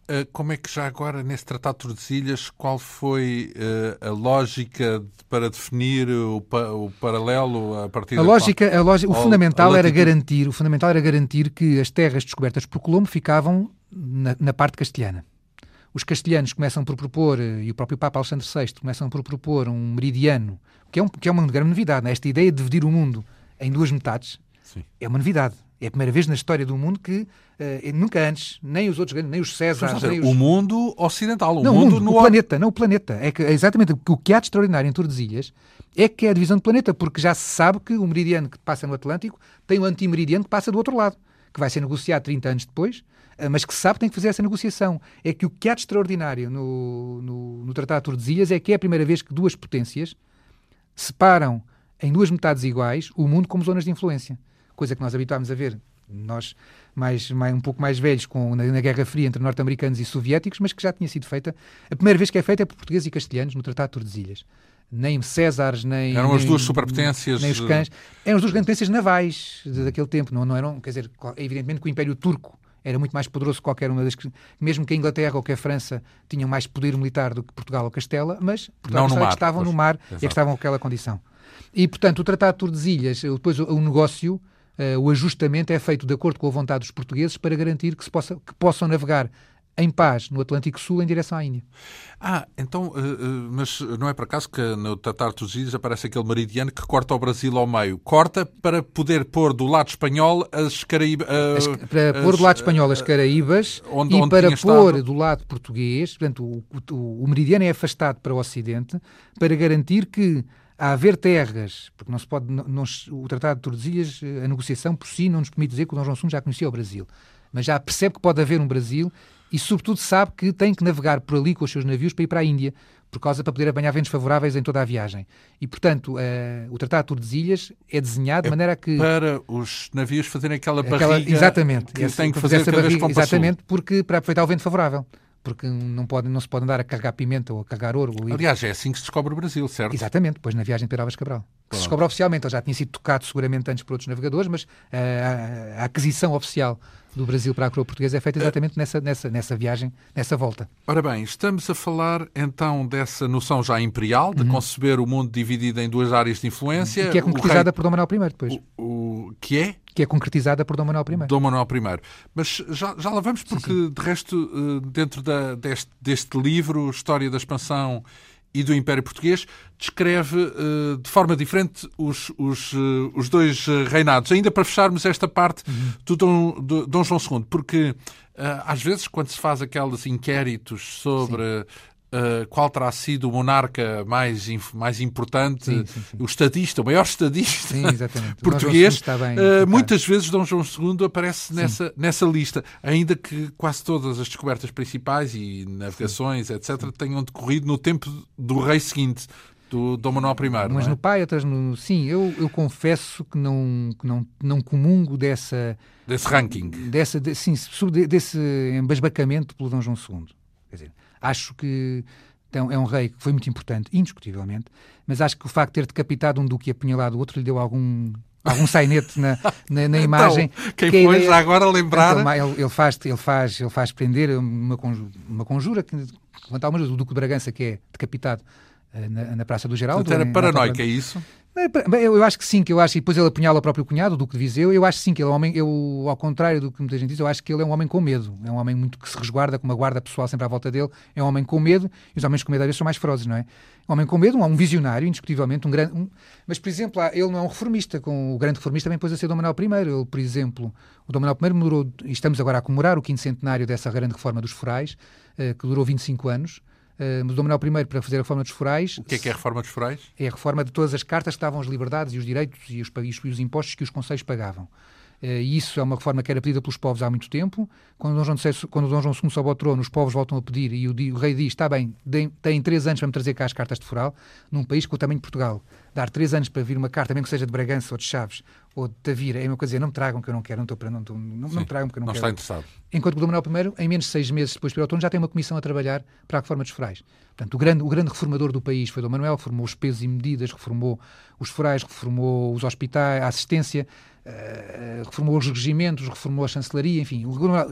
Eh, como é que já agora, nesse Tratado de Tordesilhas, qual foi uh, a lógica para definir o, pa o, paralelo a partir a lógica, a lógica, o fundamental era garantir, o fundamental era garantir que as terras descobertas por Colombo ficavam na, na parte castelhana. Os castelhanos começam por propor, eh, e o próprio Papa Alexandre VI começam por propor um meridiano, que é, um, que é uma grande novidade. Né? Esta ideia de dividir o mundo em duas metades Sim. é uma novidade. É a primeira vez na história do mundo que uh, nunca antes, nem os outros grandes, nem os Césares, nem os... O mundo ocidental, o não, mundo, mundo, no... o planeta, não o planeta. É, que, é exatamente o que há de extraordinário em Tordesilhas é que é a divisão do planeta, porque já se sabe que o meridiano que passa no Atlântico tem o antimeridiano que passa do outro lado, que vai ser negociado 30 anos depois, eh, mas que se sabe que tem que fazer essa negociação. É que o que há de extraordinário no, no, no Tratado de Tordesilhas é que é a primeira vez que duas potências separam em duas metades iguais o mundo como zonas de influência. Coisa que nós habituámos a ver nós mais, mais, um pouco mais velhos com, na, na Guerra Fria entre norte-americanos e soviéticos, mas que já tinha sido feita. A primeira vez que é feita é por portugueses e castelhanos no Tratado de Tordesilhas. Nem Césares, nem. Eram as duas superpotências. Nem os cães. Eram as duas grandes potências navais daquele tempo, não, não eram. Quer dizer, evidentemente que o Império Turco era muito mais poderoso que qualquer uma das que, mesmo que a Inglaterra ou que a França tinham mais poder militar do que Portugal ou Castela, mas Portugal não no mar, que estavam pois, no mar exato. e que estavam naquela condição. E, portanto, o Tratado de Tordesilhas, depois o, o negócio o ajustamento é feito de acordo com a vontade dos portugueses para garantir que, se possa, que possam navegar em paz no Atlântico Sul em direção à Índia. Ah, então, uh, uh, mas não é por acaso que no Tratar dos Ilhas aparece aquele meridiano que corta o Brasil ao meio. Corta para poder pôr do lado espanhol as Caraíbas. Para as, pôr do lado espanhol as Caraíbas onde, e onde para pôr estado... do lado português, portanto, o, o, o meridiano é afastado para o Ocidente para garantir que a haver terras, porque não se pode, não, não, o Tratado de Tordesilhas, a negociação por si não nos permite dizer que o Dom João II já conhecia o Brasil, mas já percebe que pode haver um Brasil e, sobretudo, sabe que tem que navegar por ali com os seus navios para ir para a Índia, por causa para poder apanhar ventos favoráveis em toda a viagem. E, portanto, uh, o Tratado de Tordesilhas é desenhado de é maneira a que... Para os navios fazerem aquela barriga aquela, exatamente, que tem que fazer essa barriga, Exatamente, porque para aproveitar o vento favorável porque não, pode, não se pode andar a carregar pimenta ou a carregar ouro. Ou Aliás, é assim que se descobre o Brasil, certo? Exatamente, depois na viagem de Peravas Cabral. Que se descobre oficialmente, ele já tinha sido tocado seguramente antes por outros navegadores, mas uh, a, a, aquisição oficial do Brasil para a coroa portuguesa é feita exatamente nessa, nessa, nessa viagem, nessa volta. Ora bem, estamos a falar então dessa noção já imperial, de uhum. conceber o mundo dividido em duas áreas de influência. E que é concretizada rei... por Dom Manuel I depois. O, o, que é? Que é concretizada por Dom Manuel I. Dom Manuel I. Mas já, já lá vamos, porque sim, sim. de resto, eh, dentro da, deste, deste livro, História da Expansão e do Império Português, descreve uh, de forma diferente os, os, uh, os dois reinados. Ainda para fecharmos esta parte uhum. do, Dom, do Dom João II, porque às vezes, quando se faz aqueles inquéritos sobre Uh, qual terá sido o monarca mais, mais importante, sim, sim, sim. o estadista, o maior estadista português. Bem, uh, muitas vezes Dom João II aparece nessa, nessa lista, ainda que quase todas as descobertas principais e navegações, etc., tenham decorrido no tempo do rei seguinte. Do Dom Manuel I. Mas é? no pai, outras no. Sim, eu, eu confesso que não, que não, não comungo dessa. Desse ranking. Dessa, de, sim, desse embasbacamento pelo Dom João II. Quer dizer, Acho que então, é um rei que foi muito importante, indiscutivelmente, mas acho que o facto de ter decapitado um duque e apunhalado o outro lhe deu algum algum sainete na, na, na então, imagem. Então, quem que foi ideia... já agora lembrar? Então, ele, ele, faz, ele, faz, ele faz prender uma conjura, uma conjura que levantar uma o Duque de Bragança, que é decapitado uh, na, na, Praça do Geraldo. Portanto, era paranoico, é isso? Eu acho que sim, que eu acho, e depois ele apunhala o próprio cunhado, o Duque de Viseu, eu acho sim que ele é um homem, eu, ao contrário do que muita gente diz, eu acho que ele é um homem com medo, é um homem muito que se resguarda, com uma guarda pessoal sempre à volta dele, é um homem com medo, e os homens com medo às vezes são mais ferozes, não é? Um homem com medo, um, um visionário, indiscutivelmente, um grande... Um, mas, por exemplo, ele não é um reformista, com o grande reformista também pôs a ser Dom Manuel I, ele, por exemplo, o Dom Manuel I demorou, e estamos agora a comemorar o quinto centenário dessa grande reforma dos forais, eh, que durou 25 anos, uh, Dom Manuel I para fazer a reforma dos forais. O que é que é a reforma dos forais? É a reforma de todas as cartas que davam as liberdades e os direitos e os, e os impostos que os conselhos pagavam. Uh, e isso é uma reforma que era pedida pelos povos há muito tempo. Quando Dom João, VI, quando Dom João II sobe ao trono, os povos voltam a pedir e o, o rei diz: está bem, têm três anos para me trazer cá as cartas de foral, num país com o tamanho de Portugal. Dar três anos para vir uma carta, mesmo que seja de Bragança ou de Chaves ou de Tavira, é uma coisa não me tragam que eu não quero, não estou não, estou, não, não me tragam porque eu não, não quero. Não está interessado. Enquanto que o Dom Manuel I, em menos de seis meses depois do outono, já tem uma comissão a trabalhar para a reforma dos forais. Portanto, o grande, o grande reformador do país foi Dom Manuel, reformou os pesos e medidas, reformou os forais, reformou os hospitais, a assistência, uh, reformou os regimentos, reformou a chancelaria, enfim,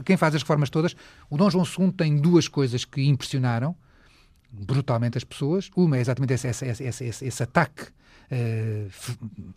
quem faz as reformas todas. O Dom João II tem duas coisas que impressionaram brutalmente as pessoas. Uma é exatamente esse, esse, esse, esse, esse ataque uh,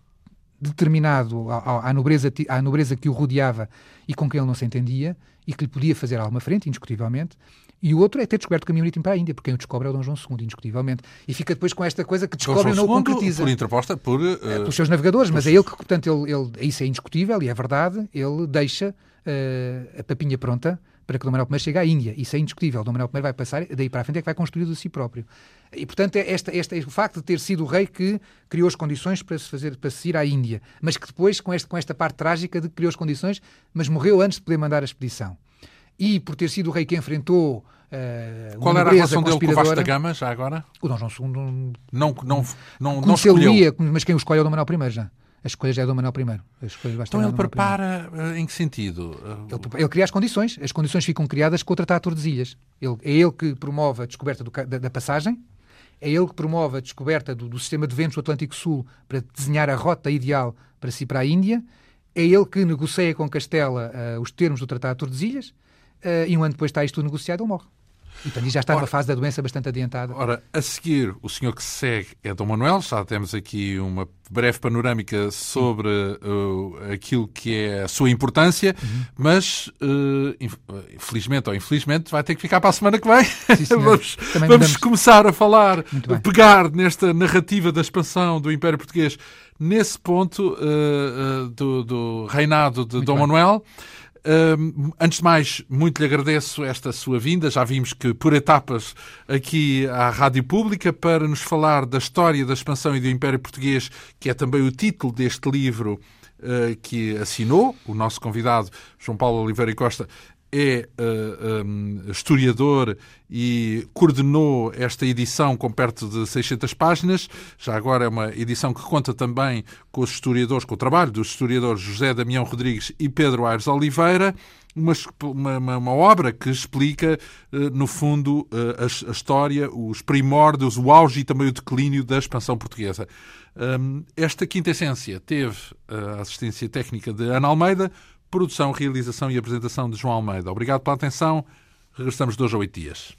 determinado à, à, nobreza, à nobreza que o rodeava e com quem ele não se entendia e que lhe podia fazer alguma frente, indiscutivelmente. E o outro é ter descoberto o caminho marítimo para a Índia, porque quem o descobre é o Dom João II, indiscutivelmente. E fica depois com esta coisa que descobre e não o concretiza. Por interposta por... Uh, é, pelos seus navegadores, mas é ele que, portanto, ele, ele, isso é indiscutível e é verdade, ele deixa uh, a papinha pronta para que Dom Manuel I chegue à Índia. Isso é indiscutível. Dom Manuel I vai passar, daí para a frente é que vai construir de si próprio. E, portanto, é esta, esta, o facto de ter sido o rei que criou as condições para se, fazer, para se ir à Índia, mas que depois, com, este, com esta parte trágica de que criou as condições, mas morreu antes de poder mandar a expedição. E por ter sido o rei que enfrentou Uh, Qual era a relação dele com o Vasta Gama, já agora? O Dom João II não, não, não, não, não escolheu. mas quem o escolhe é o Dom Manuel I já. A escolha já é do Manuel I. então ele prepara I. Eh, em que sentido? Ele, ele, cria as condições. As condições ficam criadas com o Tratado de Tordesilhas. Ele, é ele que promove a descoberta do, da, da, passagem, é ele que promove a descoberta do, do, sistema de ventos do Atlântico Sul para desenhar a rota ideal para se ir para a Índia, é ele que negocia com Castela uh, os termos do Tratado de Tordesilhas, uh, e um ano depois está isto tudo negociado, ele morre. E já está ora, numa fase da doença bastante adiantada. Ora, a seguir, o senhor que segue é Dom Manuel. Já temos aqui uma breve panorâmica sobre uh, aquilo que é a sua importância, uhum. mas uh, infelizmente ou infelizmente vai ter que ficar para a semana que vem. Sim, vamos, vamos começar a falar, pegar nesta narrativa da expansão do Império Português nesse ponto uh, do, do, reinado de Muito Dom bem. Manuel antes de mais, muito lhe agradeço esta sua vinda. Já vimos que por etapas aqui à Rádio Pública para nos falar da história da expansão e do Império Português, que é também o título deste livro uh, que assinou. O nosso convidado, João Paulo Oliveira e Costa, é uh, eh, um, historiador e coordenou esta edição com perto de 600 páginas. Já agora é uma edição que conta também com os historiadores, com o trabalho dos historiadores José Damião Rodrigues e Pedro Aires Oliveira. Uma, uma, uma, obra que explica, uh, no fundo, a, a, história, os primórdios, o auge e também o declínio da expansão portuguesa. Um, esta quinta essência teve a assistência técnica de Ana Almeida, Produção, realização e apresentação de João Almeida. Obrigado pela atenção. Regressamos dois a oito dias.